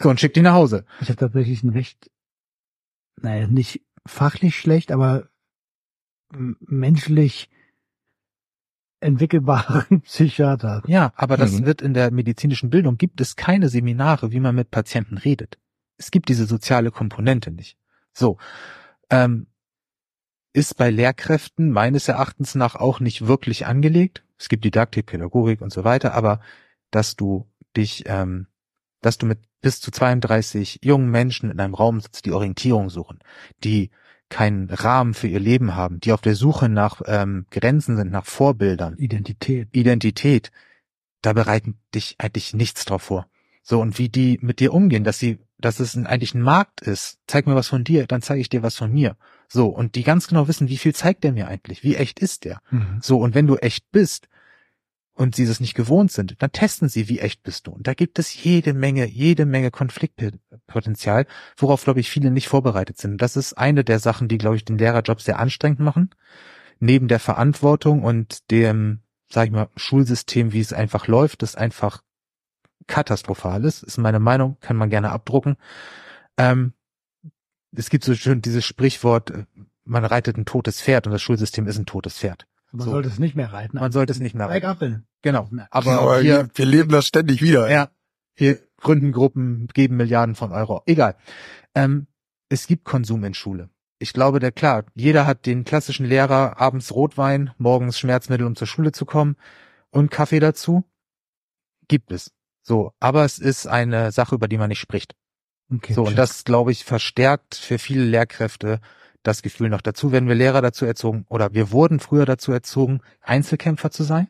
So, und schickt ihn nach Hause. Ich habe tatsächlich ein recht, naja, nicht fachlich schlecht, aber menschlich entwickelbaren <laughs> Psychiater. Ja, aber das Mhm. wird in der medizinischen Bildung, gibt es keine Seminare, wie man mit Patienten redet. Es gibt diese soziale Komponente nicht. So, ähm, ist bei Lehrkräften meines Erachtens nach auch nicht wirklich angelegt. Es gibt Didaktik, Pädagogik und so weiter, aber dass du dich, ähm, dass du mit bis zu 32 jungen Menschen in einem Raum sitzt, die Orientierung suchen, die keinen Rahmen für ihr Leben haben, die auf der Suche nach ähm, Grenzen sind, nach Vorbildern, Identität. Identität, da bereiten dich eigentlich nichts drauf vor. So, und wie die mit dir umgehen, dass sie, dass es ein, eigentlich ein Markt ist. Zeig mir was von dir, dann zeige ich dir was von mir. So, und die ganz genau wissen, wie viel zeigt der mir eigentlich? Wie echt ist der? Mhm. So, und wenn du echt bist und sie das nicht gewohnt sind, dann testen sie, wie echt bist du. Und da gibt es jede Menge, jede Menge Konfliktpotenzial, worauf, glaube ich, viele nicht vorbereitet sind. Das ist eine der Sachen, die, glaube ich, den Lehrerjob sehr anstrengend machen. Neben der Verantwortung und dem, sag ich mal, Schulsystem, wie es einfach läuft, das einfach katastrophal ist, ist meine Meinung, kann man gerne abdrucken. Ähm, es gibt so schön dieses Sprichwort, äh, man reitet ein totes Pferd und das Schulsystem ist ein totes Pferd. Man So. sollte es nicht mehr reiten. Man sollte es nicht mehr reiten. ab. Genau. Ja. Aber, Aber hier, wir leben das ständig wieder. ja, hier gründen Gruppen, geben Milliarden von Euro. Egal. Ähm, es gibt Konsum in Schule. Ich glaube, der klar, jeder hat den klassischen Lehrer, abends Rotwein, morgens Schmerzmittel, um zur Schule zu kommen und Kaffee dazu. Gibt es. So, aber es ist eine Sache, über die man nicht spricht. Okay, So, und das, glaube ich, verstärkt für viele Lehrkräfte das Gefühl noch dazu, werden wir Lehrer dazu erzogen, oder wir wurden früher dazu erzogen, Einzelkämpfer zu sein.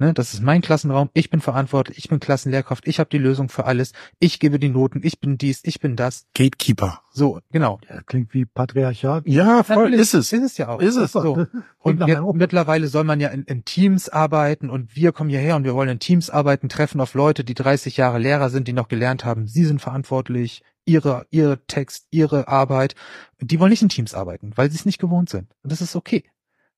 Ne, das ist mein Klassenraum, ich bin verantwortlich, ich bin Klassenlehrkraft, ich habe die Lösung für alles, ich gebe die Noten, ich bin dies, ich bin das. Gatekeeper. So, genau. Ja, klingt wie Patriarchat. Ja, voll Natürlich ist es. Ist es ja auch. Ist es. so. <laughs> Und jetzt, mittlerweile soll man ja in, in Teams arbeiten und wir kommen hierher und wir wollen in Teams arbeiten, treffen auf Leute, die 30 Jahre Lehrer sind, die noch gelernt haben, sie sind verantwortlich, ihre, ihre Text, ihre Arbeit. Die wollen nicht in Teams arbeiten, weil sie es nicht gewohnt sind. Und das ist okay.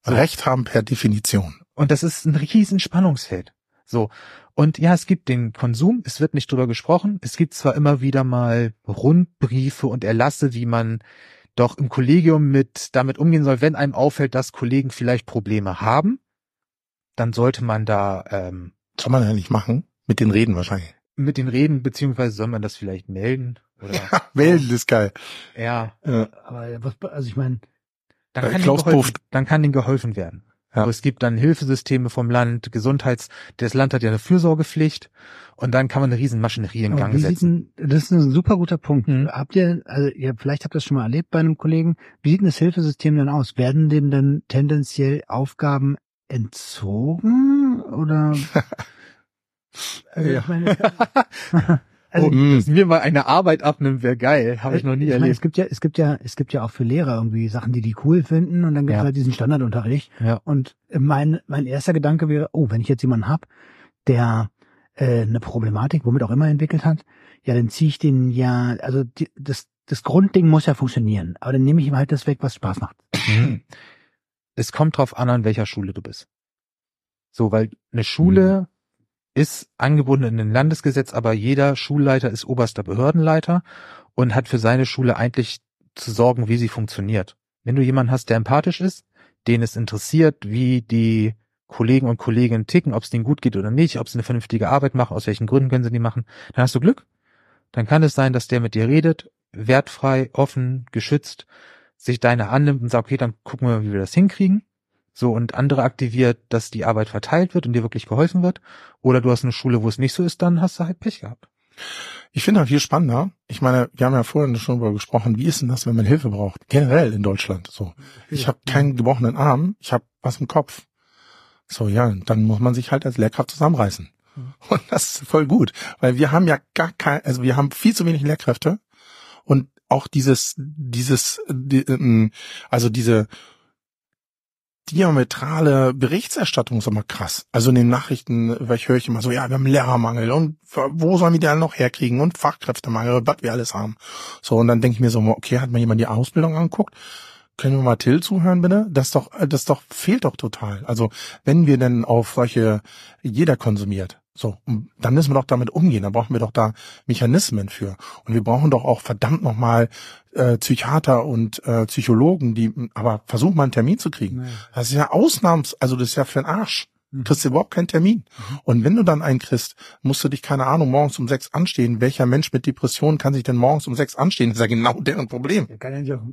So. Recht haben per Definition. Und das ist ein riesen Spannungsfeld. So. Und ja, es gibt den Konsum, es wird nicht drüber gesprochen. Es gibt zwar immer wieder mal Rundbriefe und Erlasse, wie man doch im Kollegium mit damit umgehen soll, wenn einem auffällt, dass Kollegen vielleicht Probleme haben, dann sollte man da ähm, Soll man ja nicht machen. Mit den Reden wahrscheinlich. mit den reden, beziehungsweise soll man das vielleicht melden oder <laughs> Melden ist geil. ja, Ja. Aber was, also ich meine, dann Äh, kann, Klaus geholfen, dann kann denen geholfen werden. Ja. Es gibt dann Hilfesysteme vom Land, Gesundheits, das Land hat ja eine Fürsorgepflicht und dann kann man eine riesen Maschinerie in Gang setzen. Denn, das ist ein super guter Punkt. Mhm. Habt ihr, also ihr, vielleicht habt ihr das schon mal erlebt bei einem Kollegen, wie sieht das Hilfesystem denn aus? Werden dem denn tendenziell Aufgaben entzogen oder? <laughs> also ja. <laughs> Also, oh, dass mir mal eine Arbeit abnimmt, wäre geil. Habe ich noch nie ich erlebt. Meine, es gibt ja, es gibt ja, es gibt ja auch für Lehrer irgendwie Sachen, die die cool finden und dann gibt es ja. halt diesen Standardunterricht. Ja. Und mein, mein erster Gedanke wäre, oh, wenn ich jetzt jemanden hab, der äh, eine Problematik, womit auch immer entwickelt hat, ja, dann ziehe ich den ja, also die, das, das Grundding muss ja funktionieren, aber dann nehme ich ihm halt das weg, was Spaß macht. Mhm. Es kommt drauf an, an welcher Schule du bist. So, weil eine Schule, mhm ist angebunden in ein Landesgesetz, aber jeder Schulleiter ist oberster Behördenleiter und hat für seine Schule eigentlich zu sorgen, wie sie funktioniert. Wenn du jemanden hast, der empathisch ist, den es interessiert, wie die Kollegen und Kolleginnen ticken, ob es denen gut geht oder nicht, ob sie eine vernünftige Arbeit machen, aus welchen Gründen können sie die machen, dann hast du Glück. Dann kann es sein, dass der mit dir redet, wertfrei, offen, geschützt, sich deine annimmt und sagt, okay, dann gucken wir, wie wir das hinkriegen so und andere aktiviert, dass die Arbeit verteilt wird und dir wirklich geholfen wird. Oder du hast eine Schule, wo es nicht so ist, dann hast du halt Pech gehabt. Ich finde auch hier spannender. Ich meine, wir haben ja vorhin schon darüber gesprochen, wie ist denn das, wenn man Hilfe braucht? Generell in Deutschland. So, ich habe keinen gebrochenen Arm, ich habe was im Kopf. So, ja, dann muss man sich halt als Lehrkraft zusammenreißen. Und das ist voll gut, weil wir haben ja gar kein, also wir haben viel zu wenig Lehrkräfte und auch dieses, dieses, die, ähm, also diese diametrale Berichterstattung ist immer krass. Also in den Nachrichten, weil ich höre ich immer so, ja, wir haben Lehrermangel und wo sollen wir die alle noch herkriegen und Fachkräftemangel, was wir alles haben. So, und dann denke ich mir so, okay, hat mal jemand die Ausbildung angeguckt? Können wir mal Till zuhören, bitte? Das doch, das doch fehlt doch total. Also, wenn wir denn auf solche, jeder konsumiert, so, dann müssen wir doch damit umgehen. Da brauchen wir doch da Mechanismen für. Und wir brauchen doch auch verdammt nochmal äh, Psychiater und äh, Psychologen, die, aber versuchen mal einen Termin zu kriegen. Nee. Das ist ja Ausnahms, also das ist ja für den Arsch. Mhm. Kriegst du überhaupt keinen Termin. Mhm. Und wenn du dann einen kriegst, musst du dich, keine Ahnung, morgens um sechs anstehen. Welcher Mensch mit Depressionen kann sich denn morgens um sechs anstehen? Das ist ja genau deren Problem.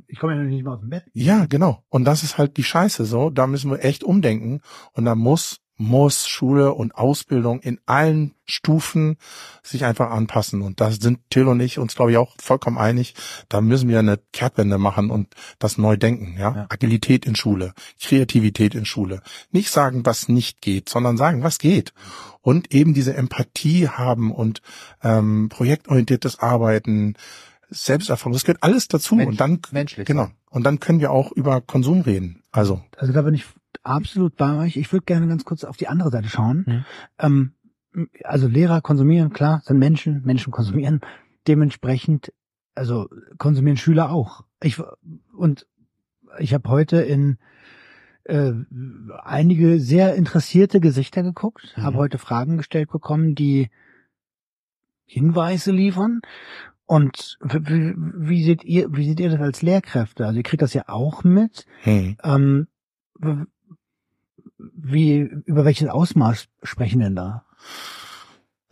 Ich komme ja nicht mal aus dem Bett. Ja, genau. Und das ist halt die Scheiße so. Da müssen wir echt umdenken. Und da muss muss Schule und Ausbildung in allen Stufen sich einfach anpassen. Und da sind Till und ich uns, glaube ich, auch vollkommen einig. Da müssen wir eine Kehrtwende machen und das neu denken. Ja? ja? Agilität in Schule, Kreativität in Schule. Nicht sagen, was nicht geht, sondern sagen, was geht. Und eben diese Empathie haben und ähm, projektorientiertes Arbeiten, Selbsterfahrung, das gehört alles dazu. Mensch, und dann, menschlich. Genau. Und dann können wir auch über Konsum reden. Also. Also da bin ich absolut bei euch. Ich würde gerne ganz kurz auf die andere Seite schauen. Mhm. Ähm, also Lehrer konsumieren, klar, sind Menschen, Menschen konsumieren. Dementsprechend, also konsumieren Schüler auch. Ich und ich habe heute in äh, einige sehr interessierte Gesichter geguckt, mhm. habe heute Fragen gestellt bekommen, die Hinweise liefern. Und wie, wie, seht ihr, wie seht ihr das als Lehrkräfte? Also ihr kriegt das ja auch mit. Mhm. Ähm, wie, über welches Ausmaß sprechen denn da?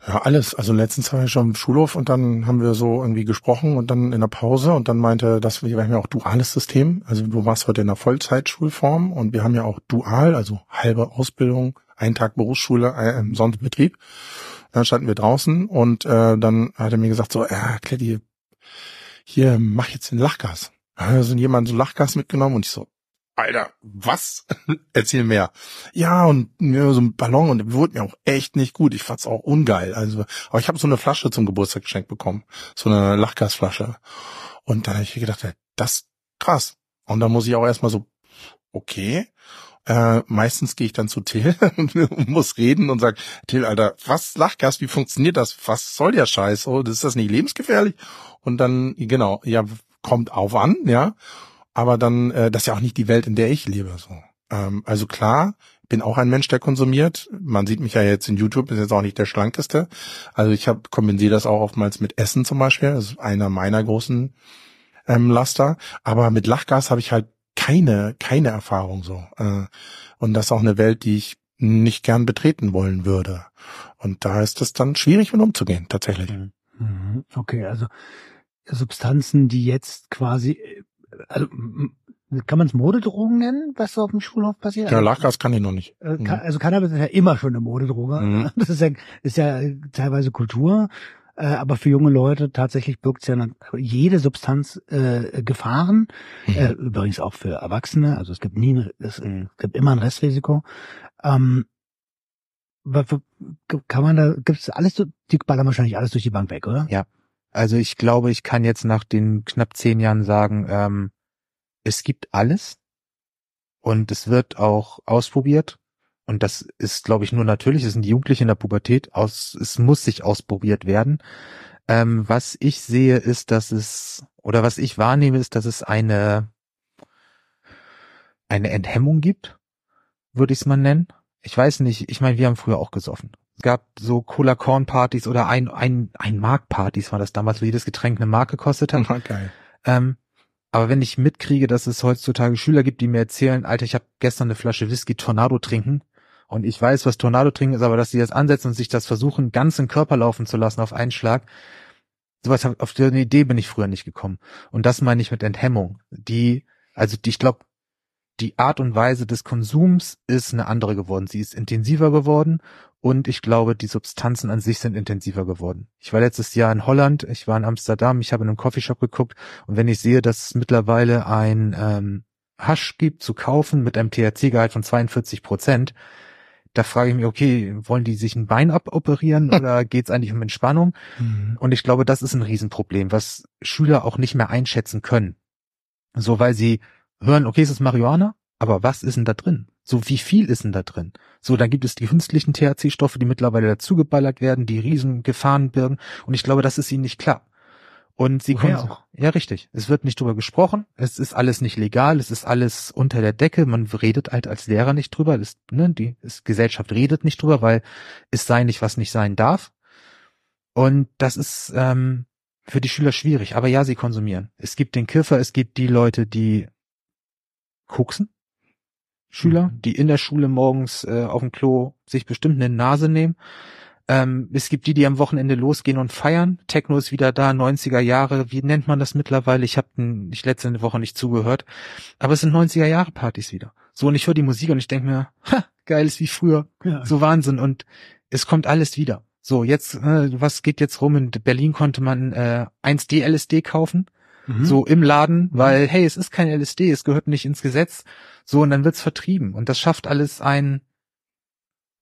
Ja, alles. Also letztens war ich schon im Schulhof und dann haben wir so irgendwie gesprochen und dann in der Pause und dann meinte, dass wir, wir haben ja auch duales System. Also du warst heute in der Vollzeitschulform und wir haben ja auch dual, also halbe Ausbildung, einen Tag Berufsschule, äh, sonst Betrieb. Dann standen wir draußen und äh, dann hat er mir gesagt so, ja, Kletti, hier mach jetzt den Lachgas. Da sind jemand so Lachgas mitgenommen und ich so, Alter, was? <laughs> Erzähl mehr. Ja, und ja, so ein Ballon und wurde mir auch echt nicht gut. Ich fand's auch ungeil. Also, aber ich habe so eine Flasche zum Geburtstag geschenkt bekommen. So eine Lachgasflasche. Und dann habe ich gedacht, das krass. Und dann muss ich auch erstmal so, okay. Äh, meistens gehe ich dann zu Till <laughs> und muss reden und sag, Till, Alter, was Lachgas, wie funktioniert das? Was soll der Scheiß? Oh, ist das nicht lebensgefährlich? Und dann, genau, ja, kommt auf an, ja aber dann, äh, das ist ja auch nicht die Welt, in der ich lebe. So. Ähm, also klar, bin auch ein Mensch, der konsumiert. Man sieht mich ja jetzt in YouTube, ist jetzt auch nicht der schlankeste. Also ich habe kompensiere das auch oftmals mit Essen zum Beispiel. Das ist einer meiner großen ähm, Laster. Aber mit Lachgas habe ich halt keine, keine Erfahrung so. Äh, und das ist auch eine Welt, die ich nicht gern betreten wollen würde. Und da ist es dann schwierig, mit umzugehen, tatsächlich. Mhm. Okay, also Substanzen, die jetzt quasi also kann man es Modedrogen nennen, was so auf dem Schulhof passiert? Ja, Lachgas kann ich noch nicht. Äh, kann, also Cannabis ist ja immer schon eine Modedroge. Mhm. <laughs> Das ist ja, ist ja teilweise Kultur. Äh, aber für junge Leute tatsächlich birgt es ja jede Substanz äh, Gefahren. Mhm. Äh, übrigens auch für Erwachsene. Also es gibt nie, ein- es Mhm. gibt immer ein Restrisiko. Ähm, kann man da, gibt's alles, die ballern wahrscheinlich alles durch die Bank weg, oder? Ja. Also ich glaube, ich kann jetzt nach den knapp zehn Jahren sagen, ähm, es gibt alles und es wird auch ausprobiert. Und das ist, glaube ich, nur natürlich. Es sind die Jugendlichen in der Pubertät. Aus, es muss sich ausprobiert werden. Ähm, was ich sehe, ist, dass es, oder was ich wahrnehme, ist, dass es eine, eine Enthemmung gibt, würde ich es mal nennen. Ich weiß nicht, ich meine, wir haben früher auch gesoffen. Es gab so Cola-Corn-Partys oder ein, ein, ein Mark-Partys war das damals, wo jedes Getränk eine Mark gekostet hat. Geil. Ähm, aber wenn ich mitkriege, dass es heutzutage Schüler gibt, die mir erzählen, Alter, ich habe gestern eine Flasche Whisky Tornado trinken und ich weiß, was Tornado trinken ist, aber dass sie das ansetzen und sich das versuchen, ganz im Körper laufen zu lassen auf einen Schlag, sowas auf die Idee bin ich früher nicht gekommen. Und das meine ich mit Enthemmung. Die, also die, ich glaube, die Art und Weise des Konsums ist eine andere geworden. Sie ist intensiver geworden und ich glaube, die Substanzen an sich sind intensiver geworden. Ich war letztes Jahr in Holland, ich war in Amsterdam, ich habe in einem Coffeeshop geguckt und wenn ich sehe, dass es mittlerweile ein ähm, Hasch gibt zu kaufen mit einem THC-Gehalt von 42 Prozent, da frage ich mich, okay, wollen die sich ein Bein aboperieren <laughs> oder geht es eigentlich um Entspannung? Mhm. Und ich glaube, das ist ein Riesenproblem, was Schüler auch nicht mehr einschätzen können. So, weil sie hören, okay, es ist Marihuana, aber was ist denn da drin? So, wie viel ist denn da drin? So, dann gibt es die künstlichen THC-Stoffe, die mittlerweile dazugeballert werden, die riesen Gefahren birgen. Und ich glaube, das ist ihnen nicht klar. Und sie kommen, auch? ja, richtig. Es wird nicht drüber gesprochen. Es ist alles nicht legal. Es ist alles unter der Decke. Man redet halt als Lehrer nicht drüber. Das, ne, die das Gesellschaft redet nicht drüber, weil es sei nicht, was nicht sein darf. Und das ist ähm, für die Schüler schwierig. Aber ja, sie konsumieren. Es gibt den Kiffer, es gibt die Leute, die koksen. Schüler, Mhm. die in der Schule morgens äh, auf dem Klo sich bestimmt eine Nase nehmen. Ähm, es gibt die, die am Wochenende losgehen und feiern. Techno ist wieder da, 90er Jahre. Wie nennt man das mittlerweile? Ich habe ich letzte Woche nicht zugehört. Aber es sind 90er Jahre Partys wieder. So, und ich höre die Musik und ich denke mir, ha, geil ist wie früher. Ja. So Wahnsinn. Und es kommt alles wieder. So, jetzt, äh, was geht jetzt rum? In Berlin konnte man äh, 1D LSD kaufen. Mhm. So im Laden, weil, hey, es ist kein LSD, es gehört nicht ins Gesetz. So, und dann wird's vertrieben. Und das schafft alles ein,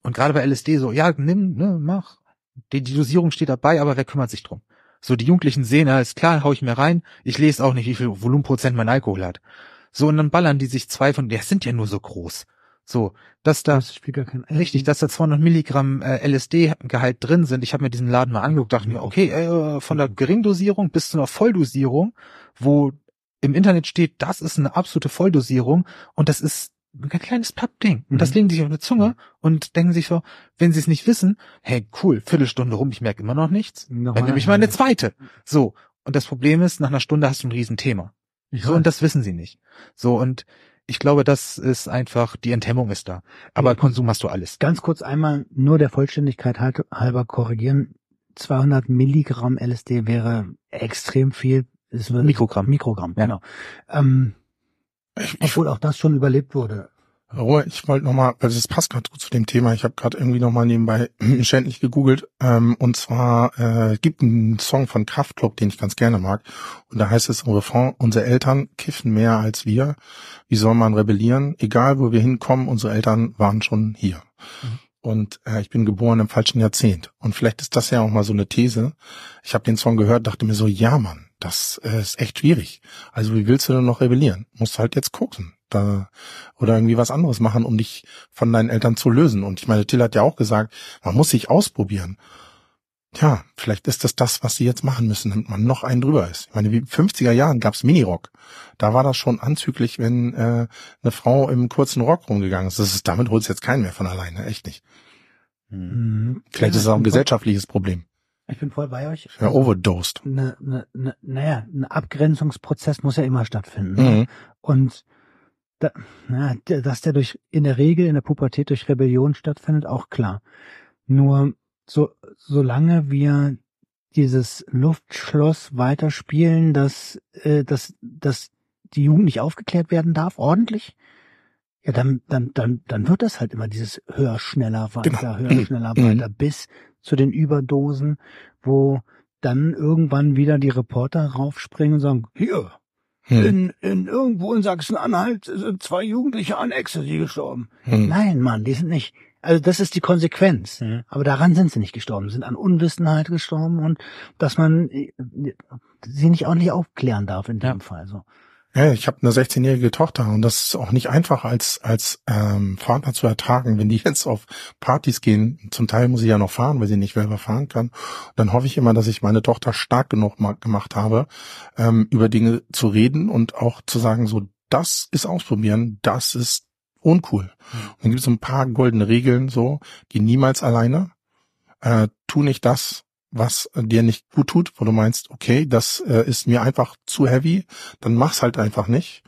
und gerade bei LSD so, ja, nimm, ne, mach. Die, die Dosierung steht dabei, aber wer kümmert sich drum? So, die Jugendlichen sehen, ja, ist klar, hau ich mir rein. Ich lese auch nicht, wie viel Volumenprozent mein Alkohol hat. So, und dann ballern die sich zwei von, der sind ja nur so groß. So, dass da, Das spielt gar kein richtig, dass da 200 Milligramm äh, LSD-Gehalt drin sind. Ich habe mir diesen Laden mal angeguckt, dachte mir, okay, äh, von der Geringdosierung bis zu einer Volldosierung, wo im Internet steht, das ist eine absolute Volldosierung und das ist ein kleines Pappding. Und das Mhm. legen die sich auf eine Zunge und denken sich so, wenn sie es nicht wissen, hey, cool, Viertelstunde rum, ich merke immer noch nichts. Noch Dann nehme ich mal eine zweite. So. Und das Problem ist, nach einer Stunde hast du ein Riesenthema. Ich So, und das wissen sie nicht. So, und ich glaube, das ist einfach, die Enthemmung ist da. Aber Ja. Konsum hast du alles. Ganz kurz einmal nur der Vollständigkeit halt- halber korrigieren. 200 Milligramm LSD wäre extrem viel. Mikrogramm. Mikrogramm, Ja. genau. Ähm, Ich, ich, obwohl auch das schon überlebt wurde. Ruhe, ich wollte nochmal, also das passt gerade gut zu dem Thema, ich habe gerade irgendwie nochmal nebenbei <clears throat> schändlich gegoogelt. Ähm, und zwar äh, gibt einen Song von Kraftklub, den ich ganz gerne mag. Und da heißt es im Refrain, unsere Eltern kiffen mehr als wir. Wie soll man rebellieren? Egal, wo wir hinkommen, unsere Eltern waren schon hier. Mhm. Und äh, ich bin geboren im falschen Jahrzehnt. Und vielleicht ist das ja auch mal so eine These. Ich habe den Song gehört, dachte mir so, ja Mann, das äh, ist echt schwierig. Also wie willst du denn noch rebellieren? Musst halt jetzt gucken. Da, oder irgendwie was anderes machen, um dich von deinen Eltern zu lösen. Und ich meine, Till hat ja auch gesagt, man muss sich ausprobieren. Tja, vielleicht ist das das, was sie jetzt machen müssen, damit man noch einen drüber ist. Ich meine, wie in 50er Jahren gab's Minirock. Da war das schon anzüglich, wenn äh, eine Frau im kurzen Rock rumgegangen ist. Das ist damit holt's jetzt keinen mehr von alleine, echt nicht. Mhm. Vielleicht Ja, ist es auch ein gesellschaftliches Problem. Ich bin voll bei euch. Ja, overdosed. Ne, ne, ne, naja, ein Abgrenzungsprozess muss ja immer stattfinden. ne? Mhm. Und da, na, dass der durch in der Regel in der Pubertät durch Rebellion stattfindet, auch klar. Nur so solange wir dieses Luftschloss weiterspielen, dass äh, dass dass die Jugend nicht aufgeklärt werden darf, ordentlich, ja, dann, dann, dann, dann wird das halt immer dieses höher, schneller, weiter, Genau. höher, schneller, Mhm. weiter, bis zu den Überdosen, wo dann irgendwann wieder die Reporter raufspringen und sagen, hier, Hm. in, in irgendwo in Sachsen-Anhalt sind zwei Jugendliche an Ecstasy gestorben. Hm. Nein, Mann, die sind nicht. Also das ist die Konsequenz. Mhm. Aber daran sind sie nicht gestorben. Sie sind an Unwissenheit gestorben und dass man äh, sie nicht ordentlich aufklären darf in dem Ja. Fall. So. Ja, ich habe eine 16-jährige Tochter und das ist auch nicht einfach als als ähm, Vater zu ertragen, wenn die <laughs> jetzt auf Partys gehen. Zum Teil muss ich ja noch fahren, weil sie nicht selber fahren kann. Dann hoffe ich immer, dass ich meine Tochter stark genug ma- gemacht habe, ähm, über Dinge zu reden und auch zu sagen, so das ist ausprobieren, das ist uncool. Und dann gibt es so ein paar goldene Regeln, so geh niemals alleine, äh, tu nicht das, was äh, dir nicht gut tut, wo du meinst, okay, das äh, ist mir einfach zu heavy, dann mach's halt einfach nicht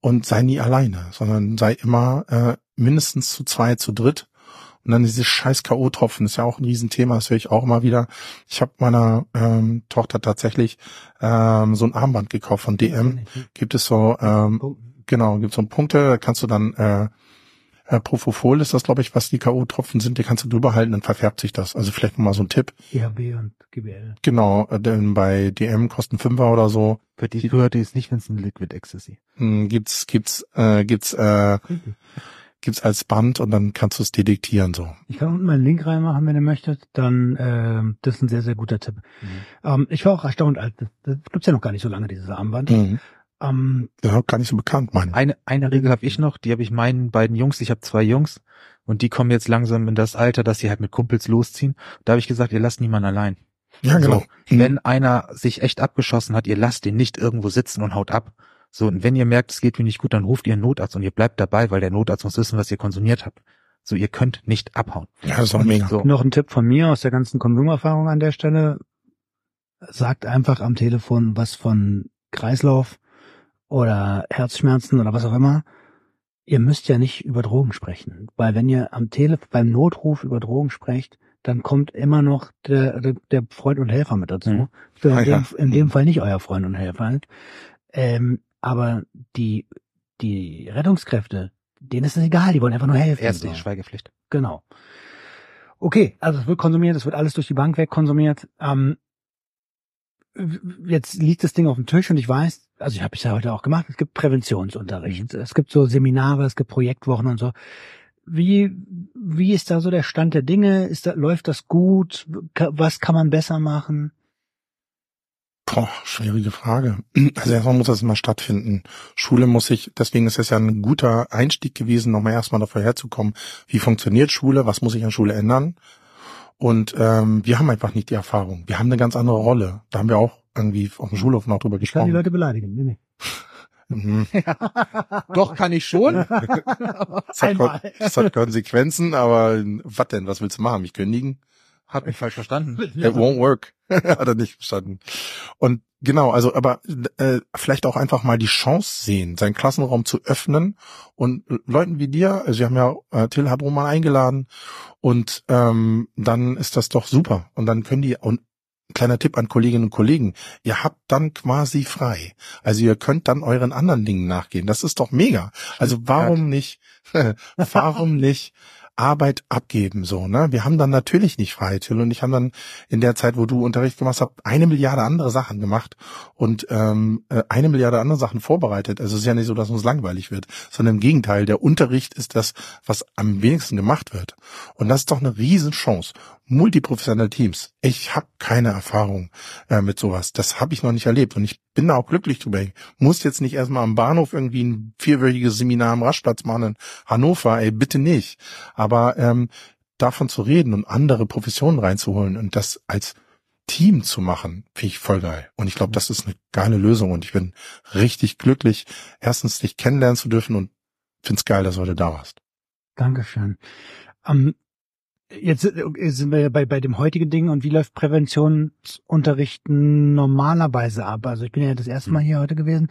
und sei nie alleine, sondern sei immer äh, mindestens zu zwei, zu dritt. Und dann diese scheiß K.O.-Tropfen ist ja auch ein Riesenthema, das höre ich auch immer wieder. Ich habe meiner ähm, Tochter tatsächlich ähm, so ein Armband gekauft von DM. Gibt es so, ähm, genau, gibt so Punkte, da kannst du dann äh, äh, Propofol ist das, glaube ich, was die K.O.-Tropfen sind, die kannst du drüber halten, dann verfärbt sich das. Also vielleicht mal so ein Tipp. IHB E und GBL. Genau, äh, denn bei DM kosten Fünfer oder so. Für die Zuhörer, die es nicht wissen, Liquid Ecstasy. Hm, gibt's, gibt's, äh, gibt's, äh, gibt's als Band und dann kannst du es detektieren so. Ich kann unten meinen Link reinmachen, wenn ihr möchtet. Dann, ähm, das ist ein sehr, sehr guter Tipp. Ähm, ich war auch erstaunt, alt. Das, das gibt's ja noch gar nicht so lange, dieses Armband. Mhm. Ähm, Das ist auch gar nicht so bekannt, meine. Eine, eine Regel habe ich noch, die habe ich meinen beiden Jungs, ich habe zwei Jungs und die kommen jetzt langsam in das Alter, dass sie halt mit Kumpels losziehen. Da habe ich gesagt, ihr lasst niemanden allein. Ja, genau. So, Mhm. Wenn einer sich echt abgeschossen hat, ihr lasst ihn nicht irgendwo sitzen und haut ab. So, und wenn ihr merkt, es geht mir nicht gut, dann ruft ihr einen Notarzt und ihr bleibt dabei, weil der Notarzt muss wissen, was ihr konsumiert habt. So, ihr könnt nicht abhauen. Ja, das ist auch mega. So, Noch ein Tipp von mir aus der ganzen Konsumerfahrung an der Stelle. Sagt einfach am Telefon was von Kreislauf oder Herzschmerzen oder was auch immer. Ihr müsst ja nicht über Drogen sprechen, weil wenn ihr am Telefon beim Notruf über Drogen sprecht, dann kommt immer noch der, der, der Freund und Helfer mit dazu. Mhm. Ah, in, ja. dem, in dem Fall nicht euer Freund und Helfer. Halt. Ähm, aber die, die Rettungskräfte, denen ist es egal, die wollen einfach nur helfen. ärztliche so. Schweigepflicht. Genau. Okay, also es wird konsumiert, es wird alles durch die Bank weg konsumiert. Ähm, jetzt liegt das Ding auf dem Tisch und ich weiß, also ich habe es ja heute auch gemacht, es gibt Präventionsunterricht, es gibt so Seminare, es gibt Projektwochen und so. Wie, wie ist da so der Stand der Dinge? Ist da, läuft das gut? Was kann man besser machen? Boah, schwierige Frage. Also erstmal muss das immer stattfinden. Schule muss sich, deswegen ist es ja ein guter Einstieg gewesen, nochmal erstmal davor herzukommen, wie funktioniert Schule, was muss sich an Schule ändern. Und ähm, wir haben einfach nicht die Erfahrung. Wir haben eine ganz andere Rolle. Da haben wir auch irgendwie auf dem Schulhof noch drüber Ich kann die gesprochen. Leute beleidigen. Nee, nee. Mhm. <laughs> Doch, kann ich schon. Das hat, Einmal. Kon- das hat Konsequenzen, aber was denn? Was willst du machen? Mich kündigen? Hat mich falsch verstanden. <laughs> It won't work. <laughs> Hat er nicht verstanden. Und genau, also aber äh, vielleicht auch einfach mal die Chance sehen, seinen Klassenraum zu öffnen und Leuten wie dir, also wir haben ja äh, Till Habro mal eingeladen und ähm, dann ist das doch super. Und dann können die und kleiner Tipp an Kolleginnen und Kollegen, ihr habt dann quasi frei. Also ihr könnt dann euren anderen Dingen nachgehen. Das ist doch mega. Also warum nicht, <laughs> warum nicht Arbeit abgeben, so, ne? Wir haben dann natürlich nicht frei, Till und ich haben dann in der Zeit, wo du Unterricht gemacht hast, eine Milliarde andere Sachen gemacht und ähm, äh, eine Milliarde andere Sachen vorbereitet. Also es ist ja nicht so, dass uns langweilig wird, sondern im Gegenteil, der Unterricht ist das, was am wenigsten gemacht wird. Und das ist doch eine Riesenchance. Multiprofessionelle Teams. Ich habe keine Erfahrung äh, mit sowas. Das habe ich noch nicht erlebt und ich bin da auch glücklich drüber. Ich muss jetzt nicht erstmal am Bahnhof irgendwie ein vierwöchiges Seminar am Rastplatz machen in Hannover, ey, bitte nicht. Aber ähm, davon zu reden und andere Professionen reinzuholen und das als Team zu machen, finde ich voll geil. Und ich glaube, das ist eine geile Lösung und ich bin richtig glücklich, erstens dich kennenlernen zu dürfen und find's geil, dass du heute da warst. Dankeschön. Ähm, jetzt äh, sind wir ja bei, bei dem heutigen Ding und wie läuft Präventionsunterricht normalerweise ab? Also ich bin ja das erste Mal hier heute gewesen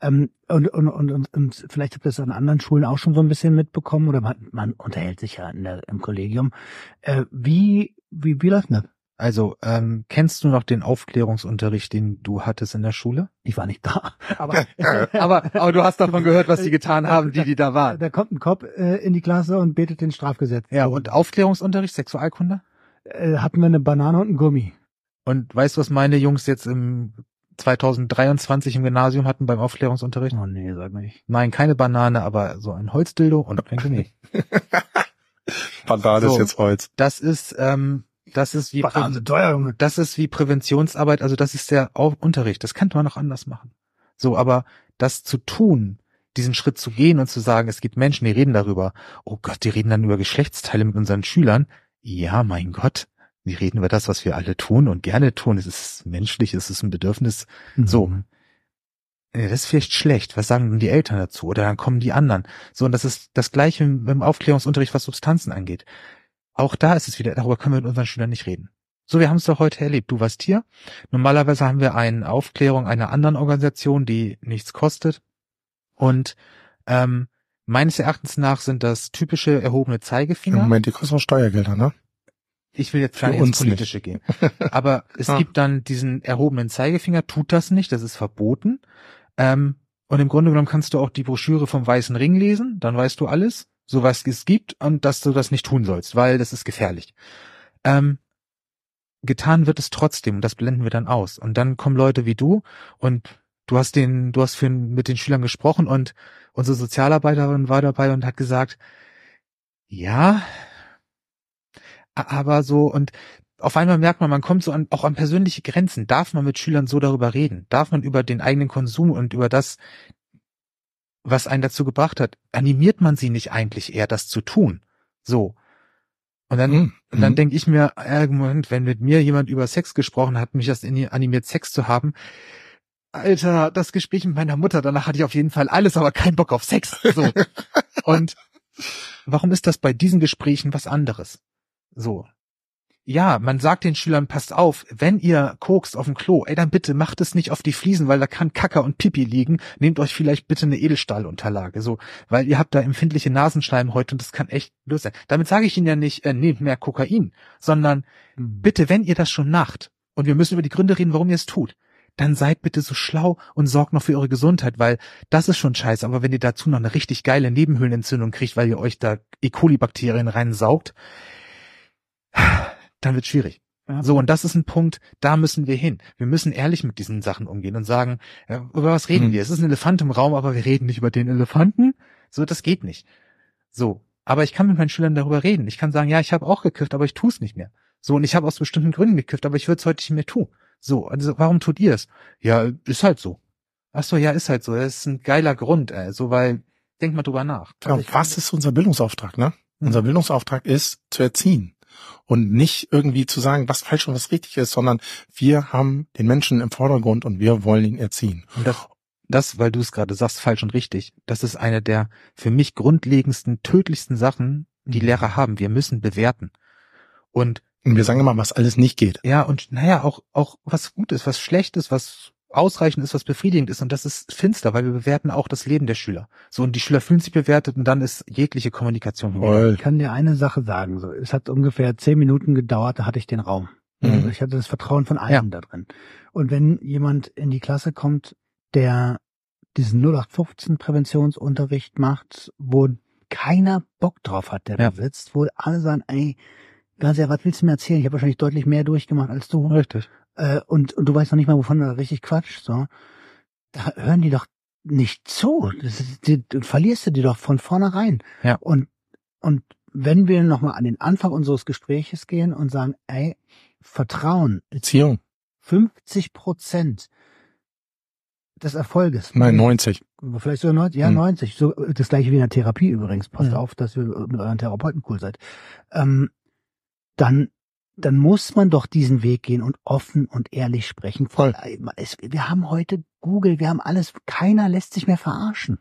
ähm, und, und, und, und, und vielleicht habt ihr das an anderen Schulen auch schon so ein bisschen mitbekommen oder man, man unterhält sich ja in der, im Kollegium. Äh, wie, wie, wie läuft das? Also, ähm, kennst du noch den Aufklärungsunterricht, den du hattest in der Schule? Ich war nicht da. Aber, <laughs> aber, aber du hast davon gehört, was die getan haben, die, die da waren. da kommt ein Cop äh, in die Klasse und betet den Strafgesetz. Ja, und Aufklärungsunterricht, Sexualkunde? äh, hatten wir eine Banane und einen Gummi. Und weißt du, was meine Jungs jetzt im 2023 im Gymnasium hatten beim Aufklärungsunterricht? Oh nee, sag mal nicht. Nein, keine Banane, aber so ein Holzdildo und ein Gummi. <laughs> Banane So. ist jetzt Holz. Das ist, ähm, das ist wie, sind teuer, das ist wie Präventionsarbeit, also das ist der Unterricht. Das könnte man noch anders machen. So, aber das zu tun, diesen Schritt zu gehen und zu sagen, es gibt Menschen, die reden darüber. Oh Gott, die reden dann über Geschlechtsteile mit unseren Schülern. Ja, mein Gott. Die reden über das, was wir alle tun und gerne tun. Es ist menschlich, es ist ein Bedürfnis. So. Mhm. Äh, Das ist vielleicht schlecht. Was sagen denn die Eltern dazu? Oder dann kommen die anderen. So, und das ist das Gleiche beim Aufklärungsunterricht, was Substanzen angeht. Auch da ist es wieder, darüber können wir mit unseren Schülern nicht reden. So, wir haben es doch heute erlebt. Du warst hier. Normalerweise haben wir eine Aufklärung einer anderen Organisation, die nichts kostet. Und ähm, meines Erachtens nach sind das typische erhobene Im Zeigefinger. Moment, die kosten auch Steuergelder, ne? Ich will jetzt gar nicht ins uns nicht. Politische gehen. <laughs> Aber es Ah. gibt dann diesen erhobenen Zeigefinger, tut das nicht, das ist verboten. Ähm, und im Grunde genommen kannst du auch die Broschüre vom Weißen Ring lesen, dann weißt du alles, so was es gibt und dass du das nicht tun sollst, weil das ist gefährlich. Ähm, getan wird es trotzdem und das blenden wir dann aus. Und dann kommen Leute wie du und du hast den, du hast für, mit den Schülern gesprochen und unsere Sozialarbeiterin war dabei und hat gesagt, ja, aber so und auf einmal merkt man, man kommt so an, auch an persönliche Grenzen. Darf man mit Schülern so darüber reden? Darf man über den eigenen Konsum und über das, was einen dazu gebracht hat, animiert man sie nicht eigentlich eher, das zu tun? So. Und dann, Mhm. und dann Mhm. denke ich mir, äh, Moment, wenn mit mir jemand über Sex gesprochen hat, mich das animiert, Sex zu haben, Alter, das Gespräch mit meiner Mutter, danach hatte ich auf jeden Fall alles, aber keinen Bock auf Sex. So. <laughs> und warum ist das bei diesen Gesprächen was anderes? So. Ja, man sagt den Schülern, passt auf, wenn ihr kokst auf dem Klo, ey, dann bitte macht es nicht auf die Fliesen, weil da kann Kacker und Pipi liegen. Nehmt euch vielleicht bitte eine Edelstahlunterlage, so, weil ihr habt da empfindliche Nasenschleimhäute und das kann echt blöd sein. Damit sage ich Ihnen ja nicht, äh, nehmt mehr Kokain, sondern Mhm. bitte, wenn ihr das schon macht, und wir müssen über die Gründe reden, warum ihr es tut, dann seid bitte so schlau und sorgt noch für eure Gesundheit, weil das ist schon scheiße. Aber wenn ihr dazu noch eine richtig geile Nebenhöhlenentzündung kriegt, weil ihr euch da E. coli-Bakterien reinsaugt, dann wird schwierig. Ja. So, und das ist ein Punkt, da müssen wir hin. Wir müssen ehrlich mit diesen Sachen umgehen und sagen, äh, über was reden Hm. wir? Es ist ein Elefant im Raum, aber wir reden nicht über den Elefanten. So, das geht nicht. So, aber ich kann mit meinen Schülern darüber reden. Ich kann sagen, ja, ich habe auch gekifft, aber ich tue es nicht mehr. So, und ich habe aus bestimmten Gründen gekifft, aber ich würde es heute nicht mehr tun. So, also warum tut ihr es? Ja, ist halt so. Ach so, ja, ist halt so. Das ist ein geiler Grund, ey. so weil denk mal drüber nach. Ja, was ist unser Bildungsauftrag, ne? Unser Bildungsauftrag ist zu erziehen und nicht irgendwie zu sagen, was falsch und was richtig ist, sondern wir haben den Menschen im Vordergrund und wir wollen ihn erziehen. Und das, das, weil du es gerade sagst, falsch und richtig, das ist eine der für mich grundlegendsten, tödlichsten Sachen, die Lehrer haben. Wir müssen bewerten. Und Und wir sagen immer, was alles nicht geht. ja, und naja, auch, auch was gut ist, was schlecht ist, was ausreichend ist, was befriedigend ist. Und das ist finster, weil wir bewerten auch das Leben der Schüler. So, und die Schüler fühlen sich bewertet und dann ist jegliche Kommunikation. Voll. Ich kann dir eine Sache sagen. So, es hat ungefähr zehn Minuten gedauert, da hatte ich den Raum. Mhm. Also ich hatte das Vertrauen von allen Ja. da drin. Und wenn jemand in die Klasse kommt, der diesen 0815 Präventionsunterricht macht, wo keiner Bock drauf hat, der Ja. da sitzt, wo alle sagen, ey, ganz ehrlich, was willst du mir erzählen? Ich habe wahrscheinlich deutlich mehr durchgemacht als du. Richtig. Äh, und, und du weißt noch nicht mal, wovon du richtig quatscht, so. Da hören die doch nicht zu. Das ist, die, du verlierst du die doch von vornherein. Ja. Und, und wenn wir nochmal an den Anfang unseres Gespräches gehen und sagen, ey, Vertrauen, Erziehung. 50 Prozent des Erfolges. Nein, 90. Vielleicht sogar 90, ja, Hm. 90. So, das gleiche wie in der Therapie übrigens. Passt Hm. auf, dass ihr mit euren Therapeuten cool seid. Ähm, dann, dann muss man doch diesen Weg gehen und offen und ehrlich sprechen. Voll. Wir haben heute Google, wir haben alles. Keiner lässt sich mehr verarschen.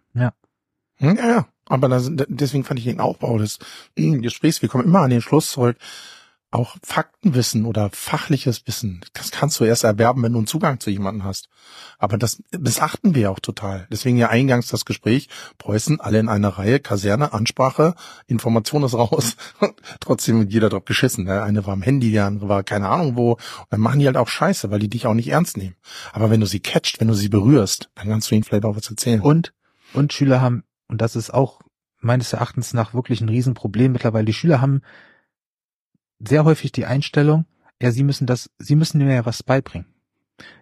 Hm, Ja, ja. Aber das, deswegen fand ich den Aufbau des Gesprächs, wir kommen immer an den Schluss zurück. Auch Faktenwissen oder fachliches Wissen, das kannst du erst erwerben, wenn du einen Zugang zu jemandem hast. Aber das missachten wir auch total. Deswegen ja eingangs das Gespräch, Preußen, alle in einer Reihe, Kaserne, Ansprache, Information ist raus. <laughs> Trotzdem wird jeder drauf geschissen. Der eine war am Handy, der andere war keine Ahnung wo. Und dann machen die halt auch Scheiße, weil die dich auch nicht ernst nehmen. Aber wenn du sie catcht, wenn du sie berührst, dann kannst du ihnen vielleicht auch was erzählen. Und, und Schüler haben, und das ist auch meines Erachtens nach wirklich ein Riesenproblem mittlerweile, die Schüler haben sehr häufig die Einstellung, ja, sie müssen das, sie müssen mir ja was beibringen.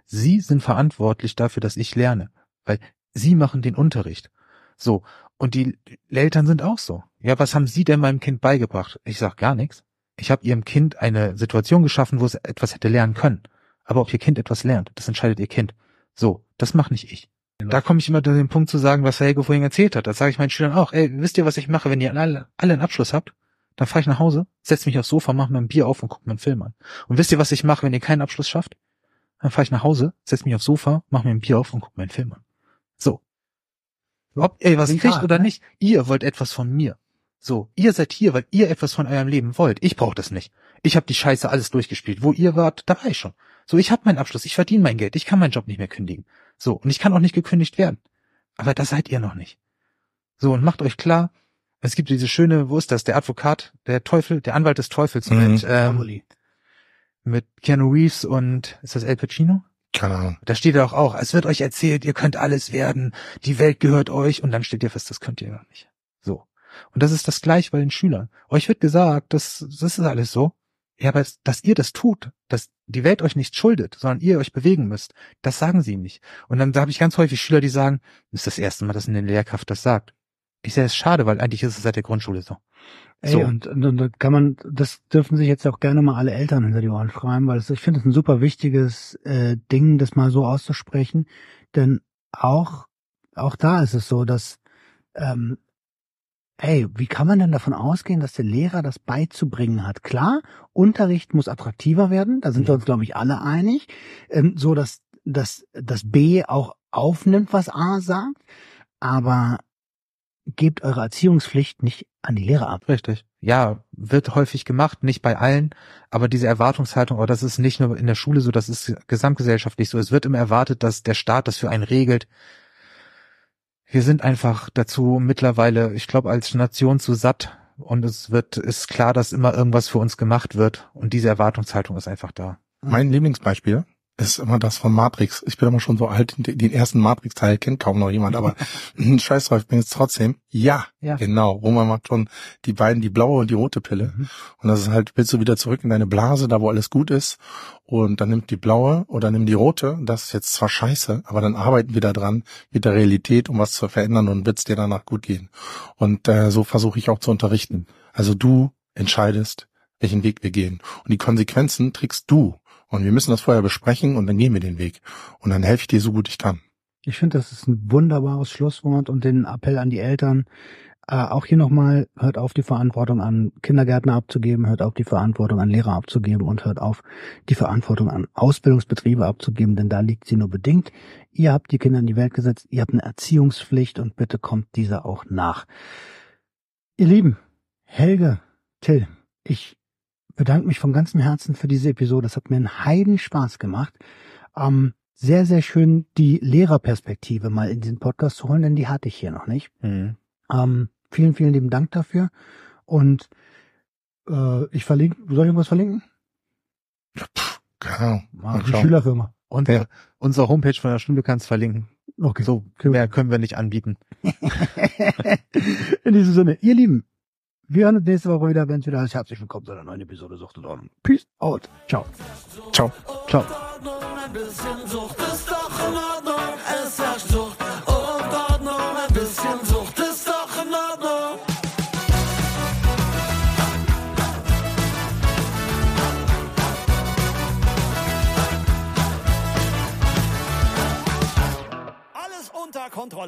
Sie sind verantwortlich dafür, dass ich lerne, weil sie machen den Unterricht. So. Und die Eltern sind auch so. Ja, was haben Sie denn meinem Kind beigebracht? Ich sag gar nichts. Ich habe Ihrem Kind eine Situation geschaffen, wo es etwas hätte lernen können. Aber ob Ihr Kind etwas lernt, das entscheidet Ihr Kind. So, das mache nicht ich. Da komme ich immer zu dem Punkt zu sagen, was Helge vorhin erzählt hat. Das sage ich meinen Schülern auch. Ey, wisst ihr, was ich mache, wenn ihr alle, alle einen Abschluss habt? Dann fahre ich nach Hause, setze mich aufs Sofa, mache mir ein Bier auf und gucke mir einen Film an. Und wisst ihr, was ich mache, wenn ihr keinen Abschluss schafft? Dann fahre ich nach Hause, setze mich aufs Sofa, mache mir ein Bier auf und gucke mir einen Film an. So. Ob ihr was kriegt oder nicht, ihr wollt etwas von mir. So, ihr seid hier, weil ihr etwas von eurem Leben wollt. Ich brauche das nicht. Ich habe die Scheiße alles durchgespielt. Wo ihr wart, da war ich schon. So, ich habe meinen Abschluss, ich verdiene mein Geld, ich kann meinen Job nicht mehr kündigen. So, und ich kann auch nicht gekündigt werden. Aber da seid ihr noch nicht. So, und macht euch klar, es gibt diese schöne, wo ist das, der Advokat, der Teufel, der Anwalt des Teufels Mhm. mit, ähm, mit Keanu Reeves und, ist das El Pacino? Keine Ahnung. Da steht auch auch, es wird euch erzählt, ihr könnt alles werden, die Welt gehört euch und dann steht ihr fest, das könnt ihr gar nicht. So. Und das ist das gleiche bei den Schülern. Euch wird gesagt, das, das ist alles so. Ja, aber dass ihr das tut, dass die Welt euch nicht schuldet, sondern ihr euch bewegen müsst, das sagen sie ihm nicht. Und dann da habe ich ganz häufig Schüler, die sagen, das ist das erste Mal, dass eine Lehrkraft das sagt. Ich sehe es schade, weil eigentlich ist es seit der Grundschule so. Ey, So. und, und, und kann man, das dürfen sich jetzt auch gerne mal alle Eltern hinter die Ohren schreiben, weil es, ich finde es ein super wichtiges äh, Ding, das mal so auszusprechen. Denn auch, auch da ist es so, dass, ähm, ey, wie kann man denn davon ausgehen, dass der Lehrer das beizubringen hat? Klar, Unterricht muss attraktiver werden, da sind wir uns, glaube ich, alle einig, ähm, so dass, dass das B auch aufnimmt, was A sagt, aber gebt eure Erziehungspflicht nicht an die Lehrer ab. Richtig. Ja, wird häufig gemacht, nicht bei allen, aber diese Erwartungshaltung, aber das ist nicht nur in der Schule so, das ist gesamtgesellschaftlich so. Es wird immer erwartet, dass der Staat das für einen regelt. Wir sind einfach dazu mittlerweile, ich glaube, als Nation zu satt und es wird, ist klar, dass immer irgendwas für uns gemacht wird und diese Erwartungshaltung ist einfach da. Mein Lieblingsbeispiel ist immer das von Matrix. Ich bin immer schon so alt, den ersten Matrix-Teil kennt kaum noch jemand, aber <laughs> scheiß drauf, ich bin jetzt trotzdem. Ja, Ja. genau. Roman macht schon die beiden, die blaue und die rote Pille. Mhm. Und das ist halt, willst du wieder zurück in deine Blase, da wo alles gut ist. Und dann nimmt die blaue oder nimm die rote. Das ist jetzt zwar scheiße, aber dann arbeiten wir da dran mit der Realität, um was zu verändern und wird's dir danach gut gehen. Und äh, so versuche ich auch zu unterrichten. Also du entscheidest, welchen Weg wir gehen. Und die Konsequenzen trägst du. Und wir müssen das vorher besprechen und dann gehen wir den Weg. Und dann helfe ich dir so gut ich kann. Ich finde, das ist ein wunderbares Schlusswort und den Appell an die Eltern. Äh, auch hier nochmal, hört auf, die Verantwortung an Kindergärtner abzugeben, hört auf, die Verantwortung an Lehrer abzugeben und hört auf, die Verantwortung an Ausbildungsbetriebe abzugeben, denn da liegt sie nur bedingt. Ihr habt die Kinder in die Welt gesetzt, ihr habt eine Erziehungspflicht und bitte kommt dieser auch nach. Ihr Lieben, Helge, Till, ich bedanke mich von ganzem Herzen für diese Episode. Es hat mir einen Heiden Spaß gemacht. Ähm, sehr, sehr schön, die Lehrerperspektive mal in diesen Podcast zu holen, denn die hatte ich hier noch nicht. Mhm. Ähm, vielen, vielen lieben Dank dafür. Und äh, ich verlinke, soll ich irgendwas verlinken? Keine Ahnung. Die. Schülerfirma. Und Ja. unsere Homepage von der Schule kannst verlinken. Okay. So, Okay. mehr können wir nicht anbieten. <laughs> <laughs> In diesem Sinne, ihr Lieben, wir hören uns nächste Woche wieder, wenn es wieder heißt. Herzlich willkommen zu einer neuen Episode Sucht und Ordnung. Peace out. Ciao. Ciao. Ciao. Ein bisschen Sucht ist doch in Ordnung. Es herrscht Sucht und Ordnung. Ein bisschen Sucht ist doch in Ordnung. Alles unter Kontrolle.